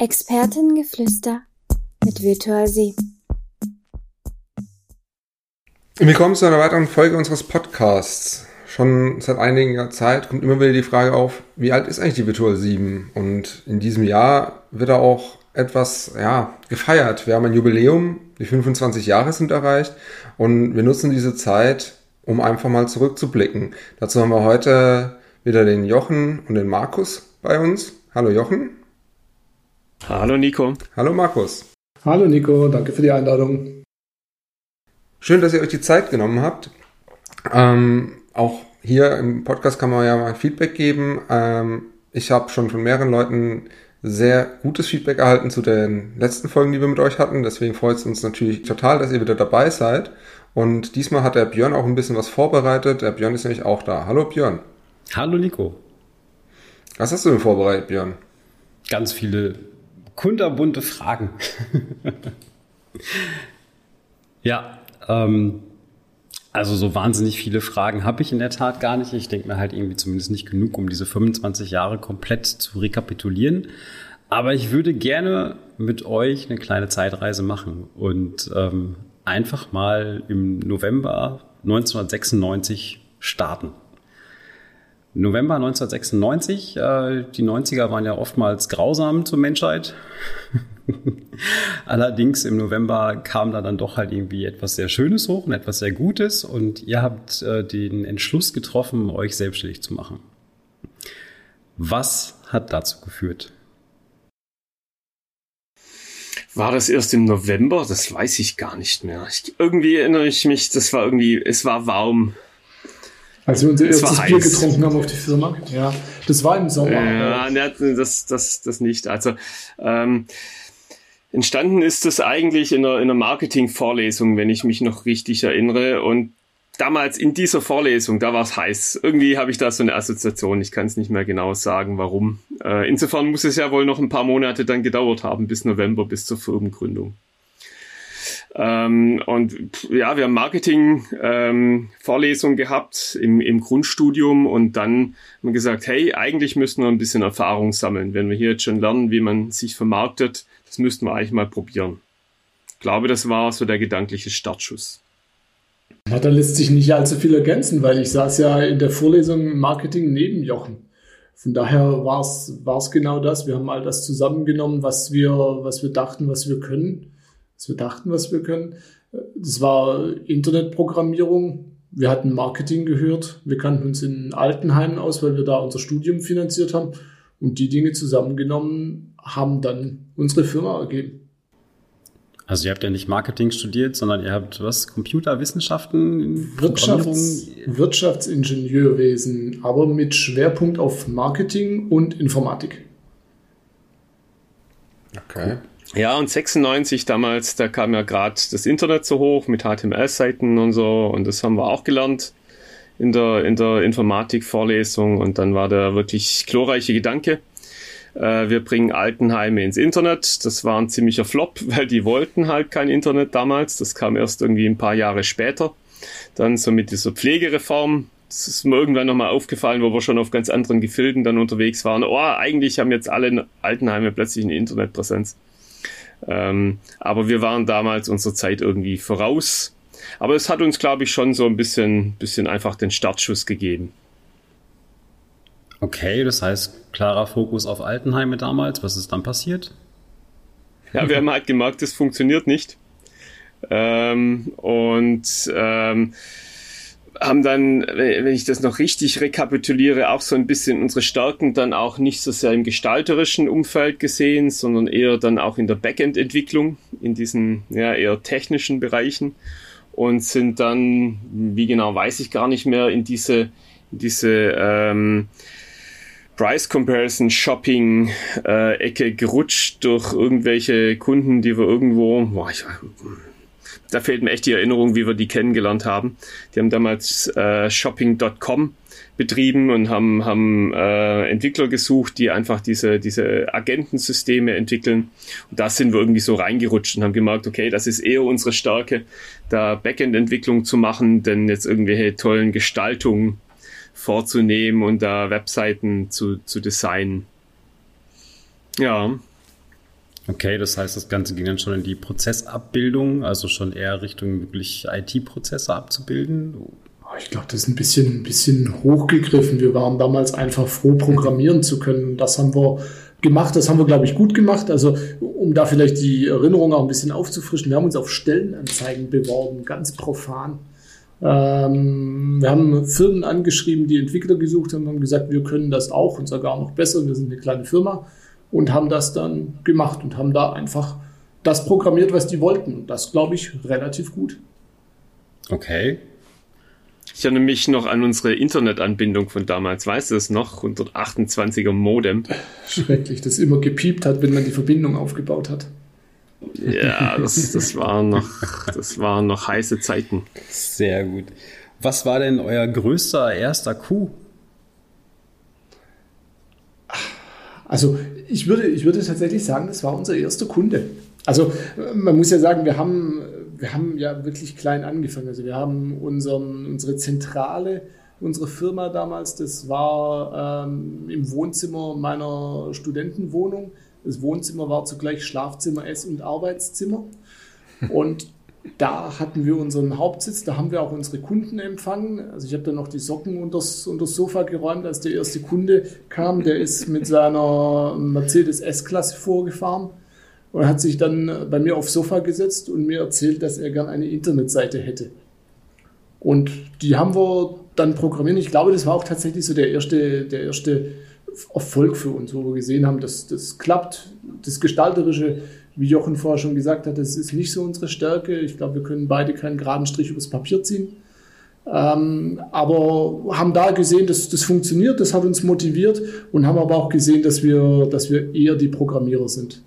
Expertengeflüster mit Virtual Sie. Willkommen zu einer weiteren Folge unseres Podcasts. Schon seit einiger Zeit kommt immer wieder die Frage auf, wie alt ist eigentlich die Virtual 7? Und in diesem Jahr wird da auch etwas ja, gefeiert. Wir haben ein Jubiläum, die 25 Jahre sind erreicht und wir nutzen diese Zeit, um einfach mal zurückzublicken. Dazu haben wir heute wieder den Jochen und den Markus bei uns. Hallo Jochen. Hallo Nico. Hallo Markus. Hallo Nico, danke für die Einladung. Schön, dass ihr euch die Zeit genommen habt. Ähm, auch hier im Podcast kann man ja mal Feedback geben. Ähm, ich habe schon von mehreren Leuten sehr gutes Feedback erhalten zu den letzten Folgen, die wir mit euch hatten. Deswegen freut es uns natürlich total, dass ihr wieder dabei seid. Und diesmal hat der Björn auch ein bisschen was vorbereitet. Der Björn ist nämlich auch da. Hallo Björn. Hallo Nico. Was hast du denn vorbereitet, Björn? Ganz viele kunterbunte Fragen. ja, ähm, also so wahnsinnig viele Fragen habe ich in der Tat gar nicht. Ich denke mir halt irgendwie zumindest nicht genug, um diese 25 Jahre komplett zu rekapitulieren. Aber ich würde gerne mit euch eine kleine Zeitreise machen und ähm, einfach mal im November 1996 starten. November 1996. Äh, die 90er waren ja oftmals grausam zur Menschheit. Allerdings im November kam da dann doch halt irgendwie etwas sehr Schönes hoch und etwas sehr Gutes und ihr habt äh, den Entschluss getroffen, euch selbstständig zu machen. Was hat dazu geführt? War das erst im November? Das weiß ich gar nicht mehr. Ich, irgendwie erinnere ich mich, das war irgendwie, es war warm. Als wir unser es erstes Bier getrunken haben auf die Firma. Ja, das war im Sommer. Ja, ne, das, das, das nicht. Also, ähm, entstanden ist das eigentlich in einer, in einer Marketing-Vorlesung, wenn ich mich noch richtig erinnere. Und damals in dieser Vorlesung, da war es heiß. Irgendwie habe ich da so eine Assoziation. Ich kann es nicht mehr genau sagen, warum. Äh, insofern muss es ja wohl noch ein paar Monate dann gedauert haben, bis November, bis zur Firmengründung. Ähm, und ja, wir haben Marketing-Vorlesungen ähm, gehabt im, im Grundstudium und dann haben wir gesagt, hey, eigentlich müssen wir ein bisschen Erfahrung sammeln. Wenn wir hier jetzt schon lernen, wie man sich vermarktet, das müssten wir eigentlich mal probieren. Ich glaube, das war so der gedankliche Startschuss. Ja, da lässt sich nicht allzu viel ergänzen, weil ich saß ja in der Vorlesung Marketing neben Jochen. Von daher war es genau das. Wir haben all das zusammengenommen, was wir, was wir dachten, was wir können wir dachten, was wir können. Das war Internetprogrammierung. Wir hatten Marketing gehört. Wir kannten uns in Altenheimen aus, weil wir da unser Studium finanziert haben. Und die Dinge zusammengenommen haben dann unsere Firma ergeben. Also ihr habt ja nicht Marketing studiert, sondern ihr habt was? Computerwissenschaften? Wirtschafts Wirtschaftsingenieurwesen, aber mit Schwerpunkt auf Marketing und Informatik. Okay. Ja, und 96 damals, da kam ja gerade das Internet so hoch mit HTML-Seiten und so und das haben wir auch gelernt in der, in der Informatik-Vorlesung und dann war der wirklich glorreiche Gedanke. Äh, wir bringen Altenheime ins Internet. Das war ein ziemlicher Flop, weil die wollten halt kein Internet damals. Das kam erst irgendwie ein paar Jahre später. Dann so mit dieser Pflegereform, das ist mir irgendwann nochmal aufgefallen, wo wir schon auf ganz anderen Gefilden dann unterwegs waren. Oh, eigentlich haben jetzt alle Altenheime plötzlich eine Internetpräsenz. Ähm, aber wir waren damals unserer Zeit irgendwie voraus. Aber es hat uns, glaube ich, schon so ein bisschen, bisschen einfach den Startschuss gegeben. Okay, das heißt, klarer Fokus auf Altenheime damals. Was ist dann passiert? Ja, wir haben halt gemerkt, es funktioniert nicht. Ähm, und ähm, haben dann, wenn ich das noch richtig rekapituliere, auch so ein bisschen unsere Stärken dann auch nicht so sehr im gestalterischen Umfeld gesehen, sondern eher dann auch in der Backend-Entwicklung, in diesen ja, eher technischen Bereichen. Und sind dann, wie genau weiß ich gar nicht mehr, in diese, in diese ähm, Price Comparison Shopping äh, Ecke gerutscht durch irgendwelche Kunden, die wir irgendwo, boah, ich, da fehlt mir echt die Erinnerung, wie wir die kennengelernt haben. Die haben damals äh, Shopping.com betrieben und haben, haben äh, Entwickler gesucht, die einfach diese, diese Agentensysteme entwickeln. Und da sind wir irgendwie so reingerutscht und haben gemerkt, okay, das ist eher unsere Stärke, da Backend-Entwicklung zu machen, denn jetzt irgendwelche tollen Gestaltungen vorzunehmen und da Webseiten zu, zu designen. Ja. Okay, das heißt, das Ganze ging dann schon in die Prozessabbildung, also schon eher Richtung wirklich IT-Prozesse abzubilden? Ah, ich glaube, das ist ein bisschen, ein bisschen hochgegriffen. Wir waren damals einfach froh, programmieren zu können. Das haben wir gemacht, das haben wir, glaube ich, gut gemacht. Also, um da vielleicht die Erinnerung auch ein bisschen aufzufrischen, wir haben uns auf Stellenanzeigen beworben, ganz profan. Ähm, wir haben Firmen angeschrieben, die Entwickler gesucht haben, haben gesagt, wir können das auch und sogar noch besser. Wir sind eine kleine Firma und haben das dann gemacht und haben da einfach das programmiert, was die wollten. Und das, glaube ich, relativ gut. Okay. Ich erinnere mich noch an unsere Internetanbindung von damals. Weißt du es noch? 128er Modem. Schrecklich, das immer gepiept hat, wenn man die Verbindung aufgebaut hat. Ja, das, das, waren noch, das waren noch heiße Zeiten. Sehr gut. Was war denn euer größter erster Coup? Also ich würde, ich würde tatsächlich sagen, das war unser erster Kunde. Also man muss ja sagen, wir haben, wir haben ja wirklich klein angefangen. Also wir haben unseren, unsere Zentrale, unsere Firma damals, das war ähm, im Wohnzimmer meiner Studentenwohnung. Das Wohnzimmer war zugleich Schlafzimmer, Ess- und Arbeitszimmer. Und da hatten wir unseren Hauptsitz, da haben wir auch unsere Kunden empfangen. Also ich habe dann noch die Socken unters, unters Sofa geräumt, als der erste Kunde kam. Der ist mit seiner Mercedes S-Klasse vorgefahren und hat sich dann bei mir aufs Sofa gesetzt und mir erzählt, dass er gern eine Internetseite hätte. Und die haben wir dann programmiert. Ich glaube, das war auch tatsächlich so der erste, der erste Erfolg für uns, wo wir gesehen haben, dass das klappt. Das Gestalterische wie Jochen vorher schon gesagt hat, das ist nicht so unsere Stärke. Ich glaube, wir können beide keinen geraden Strich übers Papier ziehen. Ähm, aber haben da gesehen, dass das funktioniert, das hat uns motiviert und haben aber auch gesehen, dass wir, dass wir eher die Programmierer sind.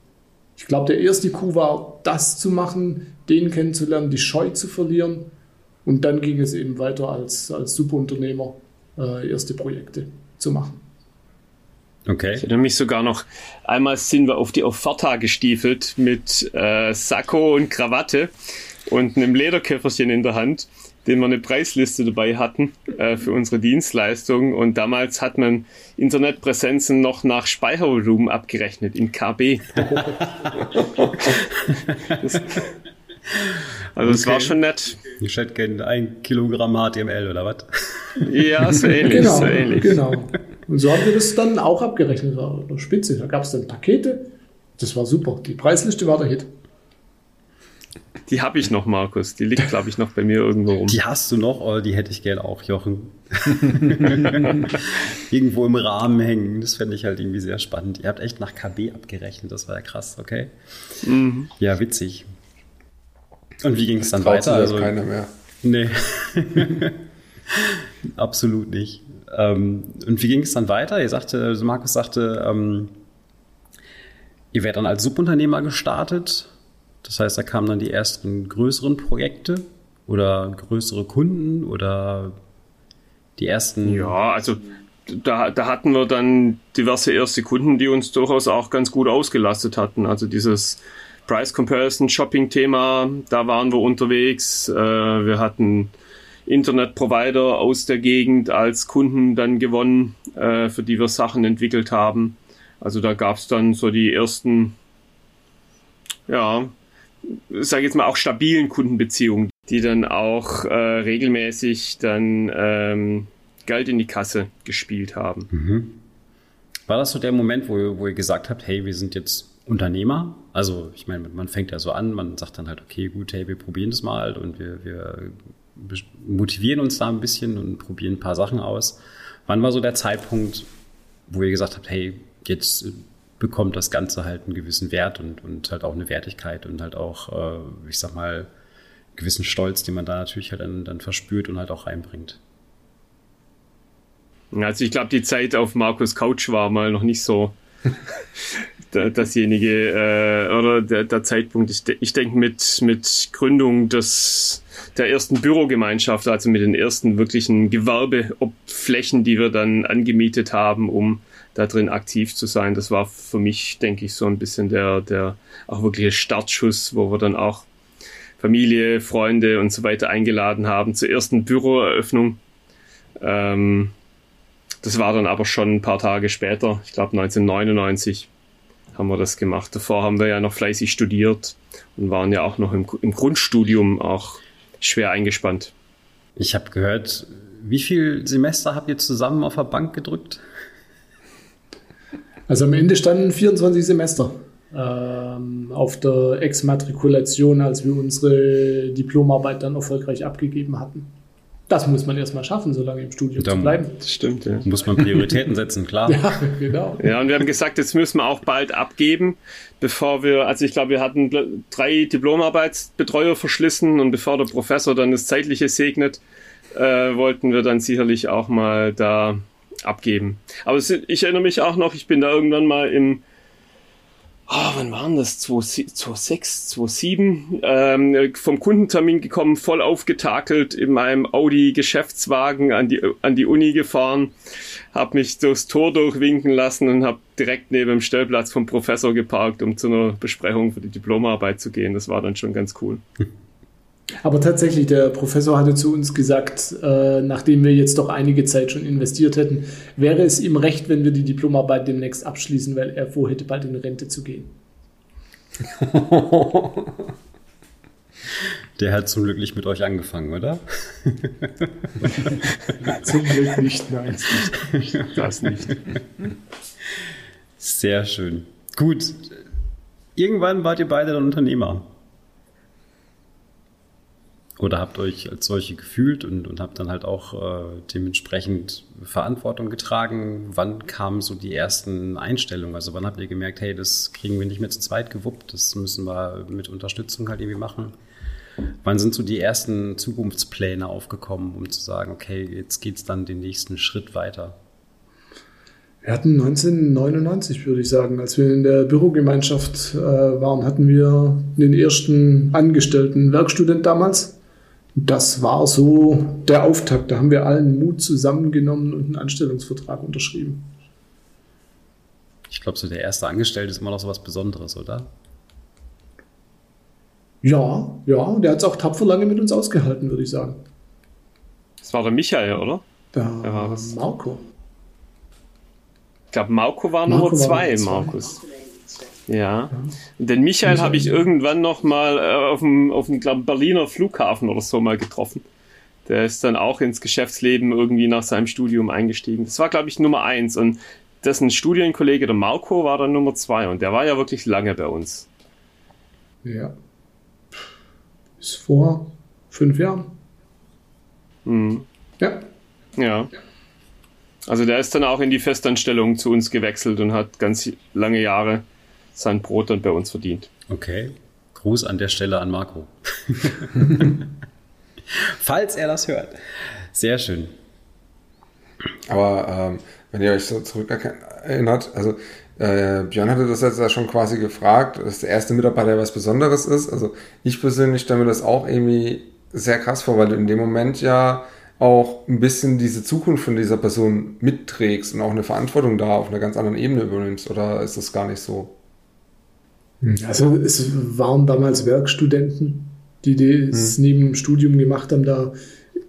Ich glaube, der erste Coup war, das zu machen, den kennenzulernen, die Scheu zu verlieren. Und dann ging es eben weiter als, als Superunternehmer äh, erste Projekte zu machen. Okay. Ich erinnere mich sogar noch, einmal sind wir auf die Offerta gestiefelt mit äh, Sakko und Krawatte und einem Lederköfferchen in der Hand, den wir eine Preisliste dabei hatten äh, für unsere Dienstleistung. Und damals hat man Internetpräsenzen noch nach Speichervolumen abgerechnet in KB. das, also es okay. war schon nett. Ich hätte gerne ein Kilogramm HTML oder was? Ja, so ähnlich. genau, so ähnlich. genau. Und so haben wir das dann auch abgerechnet. War spitze. Da gab es dann Pakete. Das war super. Die Preisliste war der Hit. Die habe ich noch, Markus. Die liegt, glaube ich, noch bei mir irgendwo rum. Die hast du noch, oder die hätte ich gerne auch, Jochen. irgendwo im Rahmen hängen. Das fände ich halt irgendwie sehr spannend. Ihr habt echt nach KB abgerechnet. Das war ja krass, okay? Mhm. Ja, witzig. Und wie ging es dann weiter? Also keiner mehr. Nee. Absolut nicht. Ähm, und wie ging es dann weiter? Ihr sagte, also Markus sagte, ähm, ihr werdet dann als Subunternehmer gestartet. Das heißt, da kamen dann die ersten größeren Projekte oder größere Kunden oder die ersten. Ja, also da, da hatten wir dann diverse erste Kunden, die uns durchaus auch ganz gut ausgelastet hatten. Also dieses Price Comparison Shopping Thema, da waren wir unterwegs. Äh, wir hatten Internetprovider aus der Gegend als Kunden dann gewonnen, äh, für die wir Sachen entwickelt haben. Also da gab es dann so die ersten, ja, sage jetzt mal auch stabilen Kundenbeziehungen, die dann auch äh, regelmäßig dann ähm, Geld in die Kasse gespielt haben. Mhm. War das so der Moment, wo ihr, wo ihr gesagt habt, hey, wir sind jetzt Unternehmer? Also ich meine, man fängt ja so an, man sagt dann halt, okay, gut, hey, wir probieren das mal und wir, wir motivieren uns da ein bisschen und probieren ein paar Sachen aus. Wann war so der Zeitpunkt, wo ihr gesagt habt, hey, jetzt bekommt das Ganze halt einen gewissen Wert und, und halt auch eine Wertigkeit und halt auch, äh, ich sag mal, einen gewissen Stolz, den man da natürlich halt dann, dann verspürt und halt auch reinbringt. Also ich glaube, die Zeit auf Markus Couch war mal noch nicht so dasjenige äh, oder der, der Zeitpunkt. Ich, ich denke mit, mit Gründung des der ersten Bürogemeinschaft, also mit den ersten wirklichen Gewerbeflächen, die wir dann angemietet haben, um da drin aktiv zu sein. Das war für mich, denke ich, so ein bisschen der, der auch wirkliche Startschuss, wo wir dann auch Familie, Freunde und so weiter eingeladen haben zur ersten Büroeröffnung. Ähm, das war dann aber schon ein paar Tage später, ich glaube 1999. haben wir das gemacht. Davor haben wir ja noch fleißig studiert und waren ja auch noch im, im Grundstudium auch schwer eingespannt. Ich habe gehört, wie viel Semester habt ihr zusammen auf der Bank gedrückt? Also am Ende standen 24 Semester ähm, auf der Exmatrikulation, als wir unsere Diplomarbeit dann erfolgreich abgegeben hatten. Das muss man erstmal schaffen, so lange im Studium Da zu bleiben. Das stimmt, ja. Muss man Prioritäten setzen, klar. Ja, genau. Ja, und wir haben gesagt, jetzt müssen wir auch bald abgeben, bevor wir, also ich glaube, wir hatten drei Diplomarbeitsbetreuer verschlissen und bevor der Professor dann das Zeitliche segnet, äh, wollten wir dann sicherlich auch mal da abgeben. Aber es, ich erinnere mich auch noch, ich bin da irgendwann mal im, oh, wann waren das? 2006, 2007, ähm, vom Kundentermin gekommen, voll aufgetakelt in meinem Audi-Geschäftswagen an die, an die Uni gefahren, habe mich durchs Tor durchwinken lassen und habe direkt neben dem Stellplatz vom Professor geparkt, um zu einer Besprechung für die Diplomarbeit zu gehen. Das war dann schon ganz cool. Aber tatsächlich, der Professor hatte zu uns gesagt, äh, nachdem wir jetzt doch einige Zeit schon investiert hätten, wäre es ihm recht, wenn wir die Diplomarbeit demnächst abschließen, weil er vorhätte, bald in Rente zu gehen. Der hat zum Glück nicht mit euch angefangen, oder? Zum Glück nicht, nein. Das nicht. Sehr schön. Gut. Irgendwann wart ihr beide dann Unternehmer. Oder habt euch als solche gefühlt und, und habt dann halt auch äh, dementsprechend Verantwortung getragen? Wann kamen so die ersten Einstellungen? Also wann habt ihr gemerkt, hey, das kriegen wir nicht mehr zu zweit gewuppt, das müssen wir mit Unterstützung halt irgendwie machen? Wann sind so die ersten Zukunftspläne aufgekommen, um zu sagen, okay, jetzt geht's dann den nächsten Schritt weiter? Wir hatten 1999, würde ich sagen, als wir in der Bürogemeinschaft äh, waren, hatten wir den ersten angestellten Werkstudent damals. Das war so der Auftakt. Da haben wir allen Mut zusammengenommen und einen Anstellungsvertrag unterschrieben. Ich glaube, so der erste Angestellte ist immer noch so was Besonderes, oder? Ja, ja, der hat es auch tapfer lange mit uns ausgehalten, würde ich sagen. Das war der Michael, oder? Da Wer war das? Marco. Ich glaube, Marco war Marco Nummer war zwei, Nummer zwei. Ja. Und den Michael habe ich irgendwann noch mal äh, auf dem, auf dem glaub, Berliner Flughafen oder so mal getroffen. Der ist dann auch ins Geschäftsleben irgendwie nach seinem Studium eingestiegen. Das war, glaube ich, Nummer eins. Und dessen Studienkollege, der Marco, war dann Nummer zwei. Und der war ja wirklich lange bei uns. Ja. Bis vor fünf Jahren. Mhm. Ja. Ja. Also der ist dann auch in die Festanstellung zu uns gewechselt und hat ganz lange Jahre sein Brot dann bei uns verdient. Okay. Gruß an der Stelle an Marco. Falls er das hört. Sehr schön. Aber ähm, wenn ihr euch so zurück erinnert, also äh, Björn hatte das jetzt ja schon quasi gefragt, dass der erste Mitarbeiter was Besonderes ist. Also ich persönlich stelle mir das auch irgendwie sehr krass vor, weil du in dem Moment ja auch ein bisschen diese Zukunft von dieser Person mitträgst und auch eine Verantwortung da auf einer ganz anderen Ebene übernimmst. Oder ist das gar nicht so? Also es waren damals Werkstudenten, die das Hm. neben dem Studium gemacht haben. Da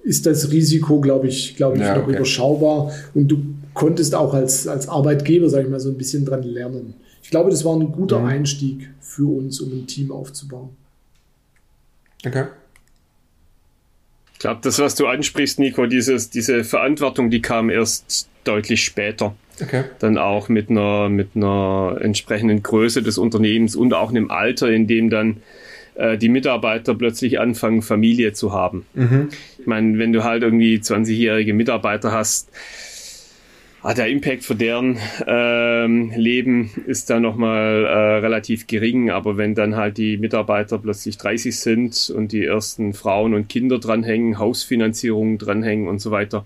ist das Risiko, glaube ich, glaube ich, Ja, noch okay. überschaubar. Und du konntest auch als, als Arbeitgeber, sage ich mal, so ein bisschen dran lernen. Ich glaube, das war ein guter Mhm. Einstieg für uns, um ein Team aufzubauen. Okay. Ich glaube, das, was du ansprichst, Nico, dieses, diese Verantwortung, die kam erst deutlich später. Okay. Dann auch mit einer, mit einer entsprechenden Größe des Unternehmens und auch einem Alter, in dem dann äh, die Mitarbeiter plötzlich anfangen, Familie zu haben. Mhm. Ich meine, wenn du halt irgendwie 20-jährige Mitarbeiter hast, ah, der Impact für deren ähm, Leben ist dann nochmal äh, relativ gering. Aber wenn dann halt die Mitarbeiter plötzlich 30 sind und die ersten Frauen und Kinder dranhängen, Hausfinanzierungen dranhängen und so weiter,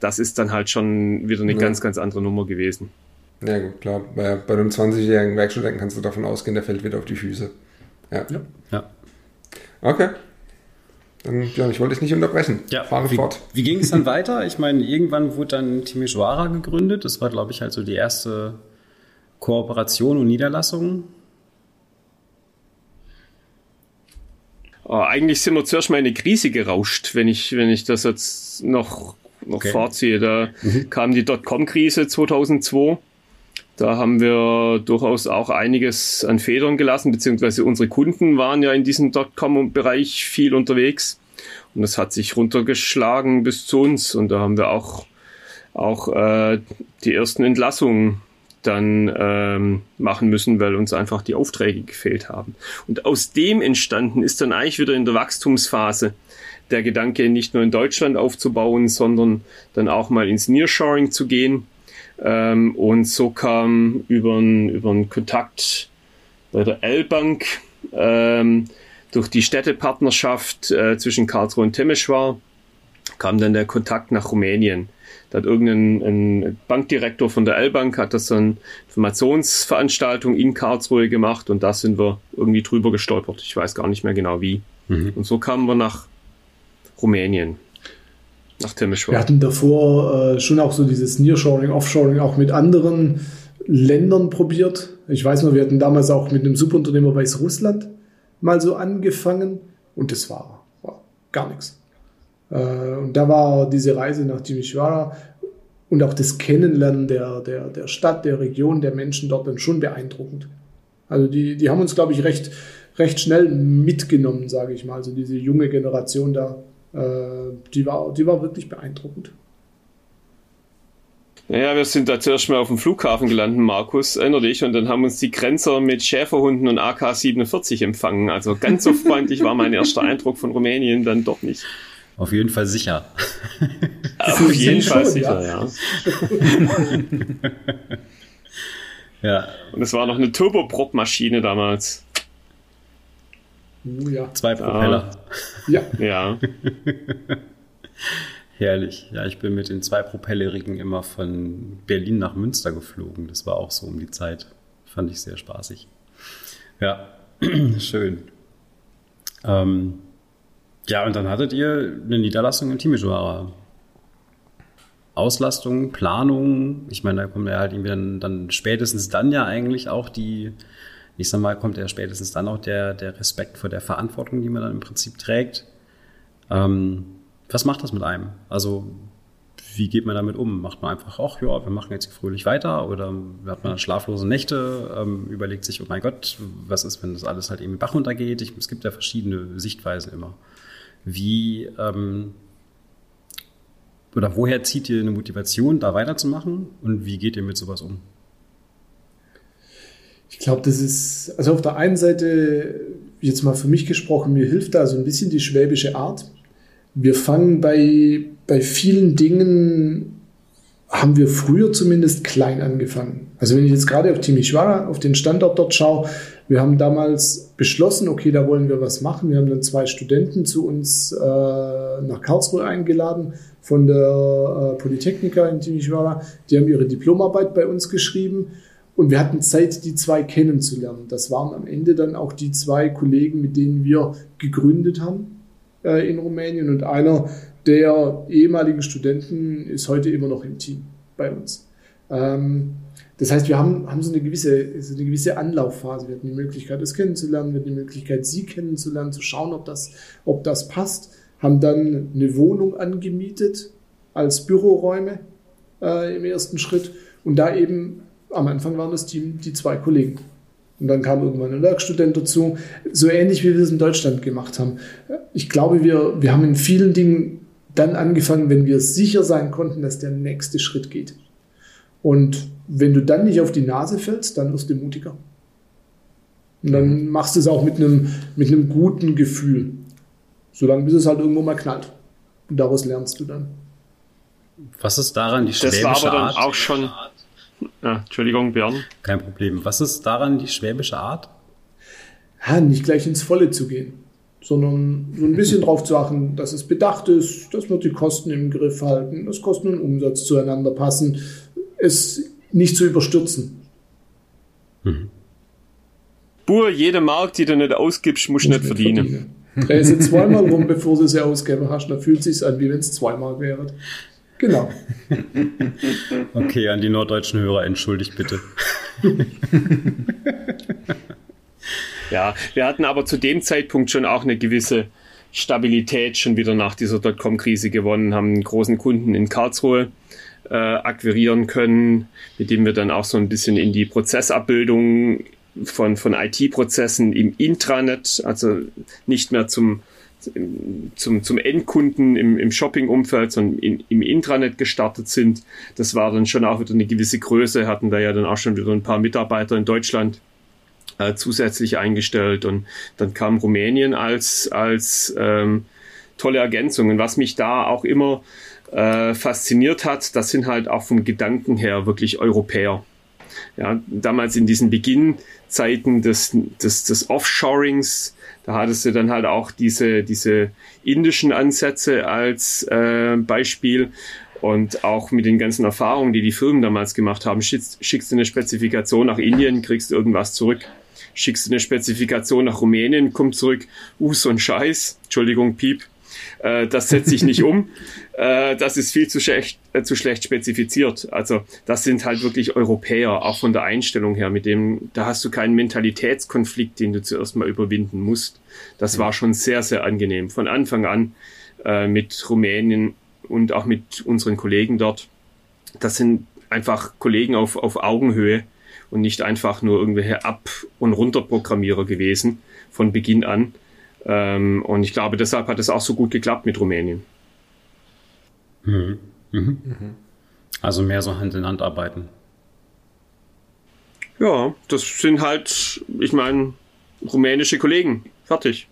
das ist dann halt schon wieder eine Ja. ganz, ganz andere Nummer gewesen. Ja, gut, klar. Bei, bei einem 20-jährigen Werkstudenten kannst du davon ausgehen, der fällt wieder auf die Füße. Ja. Ja. Ja. Okay. Dann, Björn, ich wollte dich nicht unterbrechen. Fahre wie, fort. Wie ging es dann weiter? Ich meine, irgendwann wurde dann Timisoara gegründet. Das war, glaube ich, halt so die erste Kooperation und Niederlassung. Oh, eigentlich sind wir zuerst mal in eine Krise gerauscht, wenn ich, wenn ich das jetzt noch, noch Okay. vorziehe. Da kam die Dotcom-Krise 2002 Da haben wir durchaus auch einiges an Federn gelassen, beziehungsweise unsere Kunden waren ja in diesem Dotcom-Bereich viel unterwegs. Und das hat sich runtergeschlagen bis zu uns. Und da haben wir auch, auch äh, die ersten Entlassungen dann ähm, machen müssen, weil uns einfach die Aufträge gefehlt haben. Und aus dem entstanden ist dann eigentlich wieder in der Wachstumsphase der Gedanke, nicht nur in Deutschland aufzubauen, sondern dann auch mal ins Nearshoring zu gehen. Ähm, und so kam über einen Kontakt bei der L-Bank ähm, durch die Städtepartnerschaft äh, zwischen Karlsruhe und Temeschwar kam dann der Kontakt nach Rumänien. Da hat irgendein Bankdirektor von der L-Bank hat das eine Informationsveranstaltung in Karlsruhe gemacht und da sind wir irgendwie drüber gestolpert. Ich weiß gar nicht mehr genau wie. Mhm. Und so kamen wir nach Rumänien. Nach Temeschwar. Wir hatten davor äh, schon auch so dieses Nearshoring, Offshoring auch mit anderen Ländern probiert. Ich weiß noch, wir hatten damals auch mit einem Subunternehmer Weißrussland mal so angefangen und das war, war gar nichts. Äh, und da war diese Reise nach Timisoara und auch das Kennenlernen der, der, der Stadt, der Region, der Menschen dort dann schon beeindruckend. Also die, die haben uns, glaube ich, recht, recht schnell mitgenommen, sage ich mal. Also diese junge Generation da, die, war, die war wirklich beeindruckend. Naja, wir sind da zuerst mal auf dem Flughafen gelandet, Markus, erinnere dich, und dann haben uns die Grenzer mit Schäferhunden und AK-47 empfangen. Also ganz so freundlich war mein erster Eindruck von Rumänien dann doch nicht. Auf jeden Fall sicher. Auf jeden Fall schon, sicher, ja. ja. ja. Und es war noch eine Turboprop-Maschine damals. Uh, ja. Zwei Propeller. Ja. Ja. Herrlich. Ja, ich bin mit den zwei Propellerigen immer von Berlin nach Münster geflogen. Das war auch so um die Zeit. Fand ich sehr spaßig. Ja, schön. Ähm, ja, und dann hattet ihr eine Niederlassung in Timisoara. Auslastung, Planung, ich meine, da kommt ja halt irgendwie dann, dann spätestens dann ja eigentlich auch die, ich sag mal, kommt ja spätestens dann auch der, der Respekt vor der Verantwortung, die man dann im Prinzip trägt. Ähm, was macht das mit einem? Also, wie geht man damit um? Macht man einfach, ach ja, wir machen jetzt fröhlich weiter oder hat man schlaflose Nächte, ähm, überlegt sich, oh mein Gott, was ist, wenn das alles halt irgendwie Bach runtergeht? Ich, es gibt ja verschiedene Sichtweisen immer. Wie ähm, oder woher zieht ihr eine Motivation, da weiterzumachen und wie geht ihr mit sowas um? Ich glaube, das ist, also auf der einen Seite, jetzt mal für mich gesprochen, mir hilft da so ein bisschen die schwäbische Art. Wir fangen bei, bei vielen Dingen, haben wir früher zumindest klein angefangen. Also wenn ich jetzt gerade auf Timisoara, auf den Standort dort schaue, wir haben damals beschlossen, okay, da wollen wir was machen. Wir haben dann zwei Studenten zu uns äh, nach Karlsruhe eingeladen von der äh, Polytechnika in Timisoara. Die haben ihre Diplomarbeit bei uns geschrieben und wir hatten Zeit, die zwei kennenzulernen. Das waren am Ende dann auch die zwei Kollegen, mit denen wir gegründet haben äh, in Rumänien und einer der ehemaligen Studenten ist heute immer noch im Team bei uns. Ähm, das heißt, wir haben, haben so, eine gewisse, so eine gewisse Anlaufphase. Wir hatten die Möglichkeit, das kennenzulernen, wir hatten die Möglichkeit, sie kennenzulernen, zu schauen, ob das, ob das passt. Haben dann eine Wohnung angemietet als Büroräume äh, im ersten Schritt. Und da eben am Anfang waren das Team die zwei Kollegen. Und dann kam irgendwann ein Werkstudent dazu. So ähnlich wie wir es in Deutschland gemacht haben. Ich glaube, wir, wir haben in vielen Dingen dann angefangen, wenn wir sicher sein konnten, dass der nächste Schritt geht. Und wenn du dann nicht auf die Nase fällst, dann wirst du mutiger. Und dann machst du es auch mit einem, mit einem guten Gefühl. Solange bis es halt irgendwo mal knallt. Und daraus lernst du dann. Was ist daran die schwäbische Art? Das war aber dann Art? auch schon. Ja, Entschuldigung, Björn. Kein Problem. Was ist daran die schwäbische Art? Ja, nicht gleich ins Volle zu gehen, sondern so ein bisschen darauf zu achten, dass es bedacht ist, dass wir die Kosten im Griff halten, dass Kosten und Umsatz zueinander passen, es nicht zu überstürzen. Mhm. Bur, jede Mark, die du nicht ausgibst, musst du nicht, nicht verdienen. verdienen. Dreh sie zweimal rum, bevor du sie ausgeben hast, dann fühlt es sich an, wie wenn es zweimal wäre. Genau. Okay, an die norddeutschen Hörer entschuldigt bitte. ja, wir hatten aber zu dem Zeitpunkt schon auch eine gewisse Stabilität schon wieder nach dieser Dotcom-Krise gewonnen, haben einen großen Kunden in Karlsruhe äh, akquirieren können, mit dem wir dann auch so ein bisschen in die Prozessabbildung von, von IT-Prozessen im Intranet, also nicht mehr zum, zum, zum Endkunden im, im Shopping-Umfeld, sondern in, im Intranet gestartet sind. Das war dann schon auch wieder eine gewisse Größe, hatten da ja dann auch schon wieder ein paar Mitarbeiter in Deutschland äh, zusätzlich eingestellt und dann kam Rumänien als, als ähm, tolle Ergänzung. Und was mich da auch immer äh, fasziniert hat, das sind halt auch vom Gedanken her wirklich Europäer. Ja, damals in diesen Beginnzeiten des, des, des Offshorings, da hattest du dann halt auch diese, diese indischen Ansätze als äh, Beispiel und auch mit den ganzen Erfahrungen, die die Firmen damals gemacht haben. Schickst, schickst du eine Spezifikation nach Indien, kriegst irgendwas zurück. Schickst du eine Spezifikation nach Rumänien, kommt zurück, uh, so ein Scheiß, Entschuldigung, Piep, äh, das setzt sich nicht um. Äh, das ist viel zu schlecht, äh, zu schlecht spezifiziert. Also das sind halt wirklich Europäer, auch von der Einstellung her, mit dem, da hast du keinen Mentalitätskonflikt, den du zuerst mal überwinden musst. Das war schon sehr, sehr angenehm. Von Anfang an äh, mit Rumänien und auch mit unseren Kollegen dort. Das sind einfach Kollegen auf, auf Augenhöhe und nicht einfach nur irgendwelche Ab- und Runterprogrammierer gewesen von Beginn an. Ähm, und ich glaube, deshalb hat es auch so gut geklappt mit Rumänien. Mhm. Mhm. Also mehr so Hand in Hand arbeiten. Ja, das sind halt, ich meine, rumänische Kollegen. Fertig.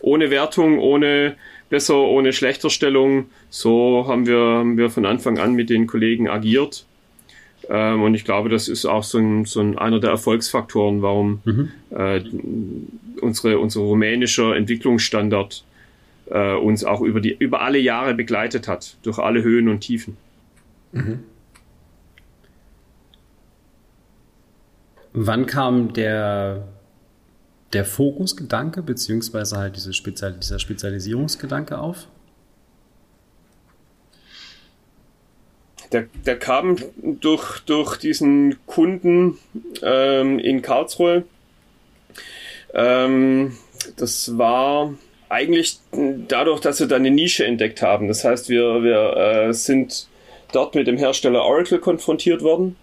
Ohne Wertung, ohne besser, ohne schlechter Stellung. So haben wir, haben wir von Anfang an mit den Kollegen agiert. Ähm, und ich glaube, das ist auch so ein, so ein einer der Erfolgsfaktoren, warum mhm. äh, unsere, unser rumänischer Entwicklungsstandard äh, uns auch über, die, über alle Jahre begleitet hat, durch alle Höhen und Tiefen. Mhm. Wann kam der, der Fokusgedanke, beziehungsweise halt diese Spezial dieser Spezialisierungsgedanke auf? Der, der kam durch, durch diesen Kunden ähm, in Karlsruhe. Ähm, das war eigentlich dadurch, dass wir da eine Nische entdeckt haben. Das heißt, wir, wir äh, sind dort mit dem Hersteller Oracle konfrontiert worden,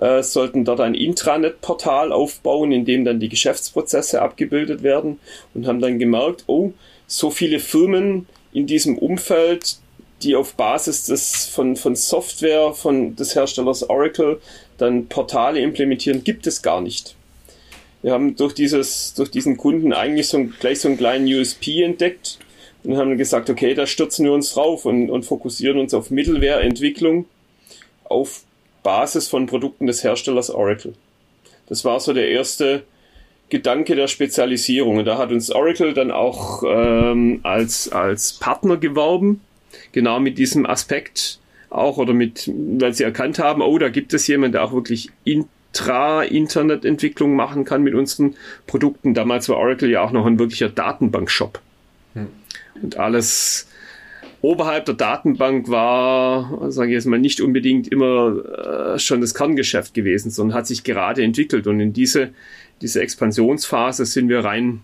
äh, sollten dort ein Intranet-Portal aufbauen, in dem dann die Geschäftsprozesse abgebildet werden und haben dann gemerkt, oh, so viele Firmen in diesem Umfeld, die auf Basis des, von, von Software von des Herstellers Oracle dann Portale implementieren, gibt es gar nicht. Wir haben durch, dieses, durch diesen Kunden eigentlich so ein, gleich so einen kleinen USP entdeckt und haben gesagt, okay, da stürzen wir uns drauf und, und fokussieren uns auf Mittelwareentwicklung auf Basis von Produkten des Herstellers Oracle. Das war so der erste Gedanke der Spezialisierung. Und da hat uns Oracle dann auch ähm, als, als Partner geworben genau mit diesem Aspekt auch oder mit, weil sie erkannt haben, oh, da gibt es jemanden, der auch wirklich Intra-Internet-Entwicklung machen kann mit unseren Produkten. Damals war Oracle ja auch noch ein wirklicher Datenbankshop. Hm. Und alles oberhalb der Datenbank war, sage ich jetzt mal, nicht unbedingt immer äh, schon das Kerngeschäft gewesen, sondern hat sich gerade entwickelt. Und in diese, diese Expansionsphase sind wir rein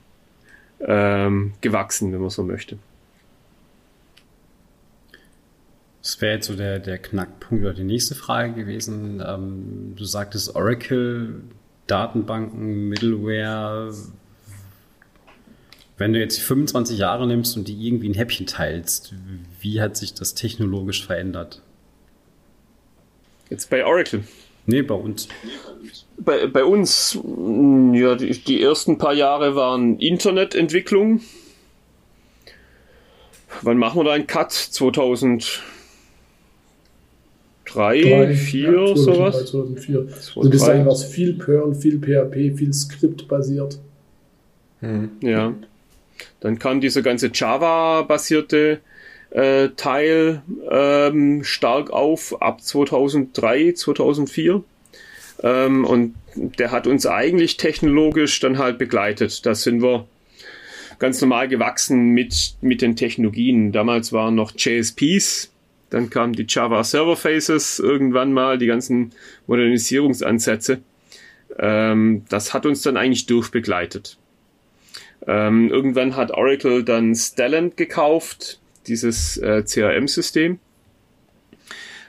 ähm, gewachsen, wenn man so möchte. Das wäre jetzt so der, der Knackpunkt oder die nächste Frage gewesen. Ähm, du sagtest Oracle, Datenbanken, Middleware. Wenn du jetzt 25 Jahre nimmst und die irgendwie ein Häppchen teilst, wie hat sich das technologisch verändert? Jetzt bei Oracle? Nee, bei uns. Bei, bei uns, ja, die, die ersten paar Jahre waren Internetentwicklung. Wann machen wir da einen Cut? 2000 drei, drei vier, ja, sowas. 2004. Also bis dahin war es viel Perl, viel PHP, viel Skript-basiert. Hm. Ja. Dann kam dieser ganze Java-basierte äh, Teil ähm, stark auf ab 2003, 2004. Ähm, und der hat uns eigentlich technologisch dann halt begleitet. Da sind wir ganz normal gewachsen mit, mit den Technologien. Damals waren noch JSPs, dann kamen die Java Server Faces irgendwann mal, die ganzen Modernisierungsansätze. Ähm, das hat uns dann eigentlich durchbegleitet. Ähm, irgendwann hat Oracle dann Stellent gekauft, dieses äh, CRM-System.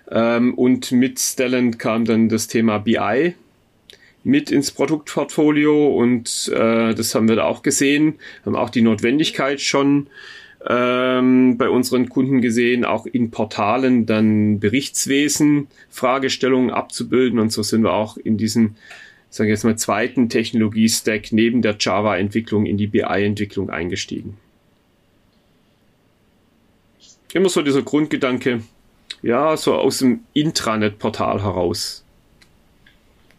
Ähm, und mit Stellent kam dann das Thema BI mit ins Produktportfolio und äh, das haben wir da auch gesehen, haben auch die Notwendigkeit schon ähm, bei unseren Kunden gesehen, auch in Portalen dann Berichtswesen, Fragestellungen abzubilden. Und so sind wir auch in diesen, sagen wir jetzt mal, zweiten Technologie-Stack neben der Java-Entwicklung in die BI-Entwicklung eingestiegen. Immer so dieser Grundgedanke, ja, so aus dem Intranet-Portal heraus.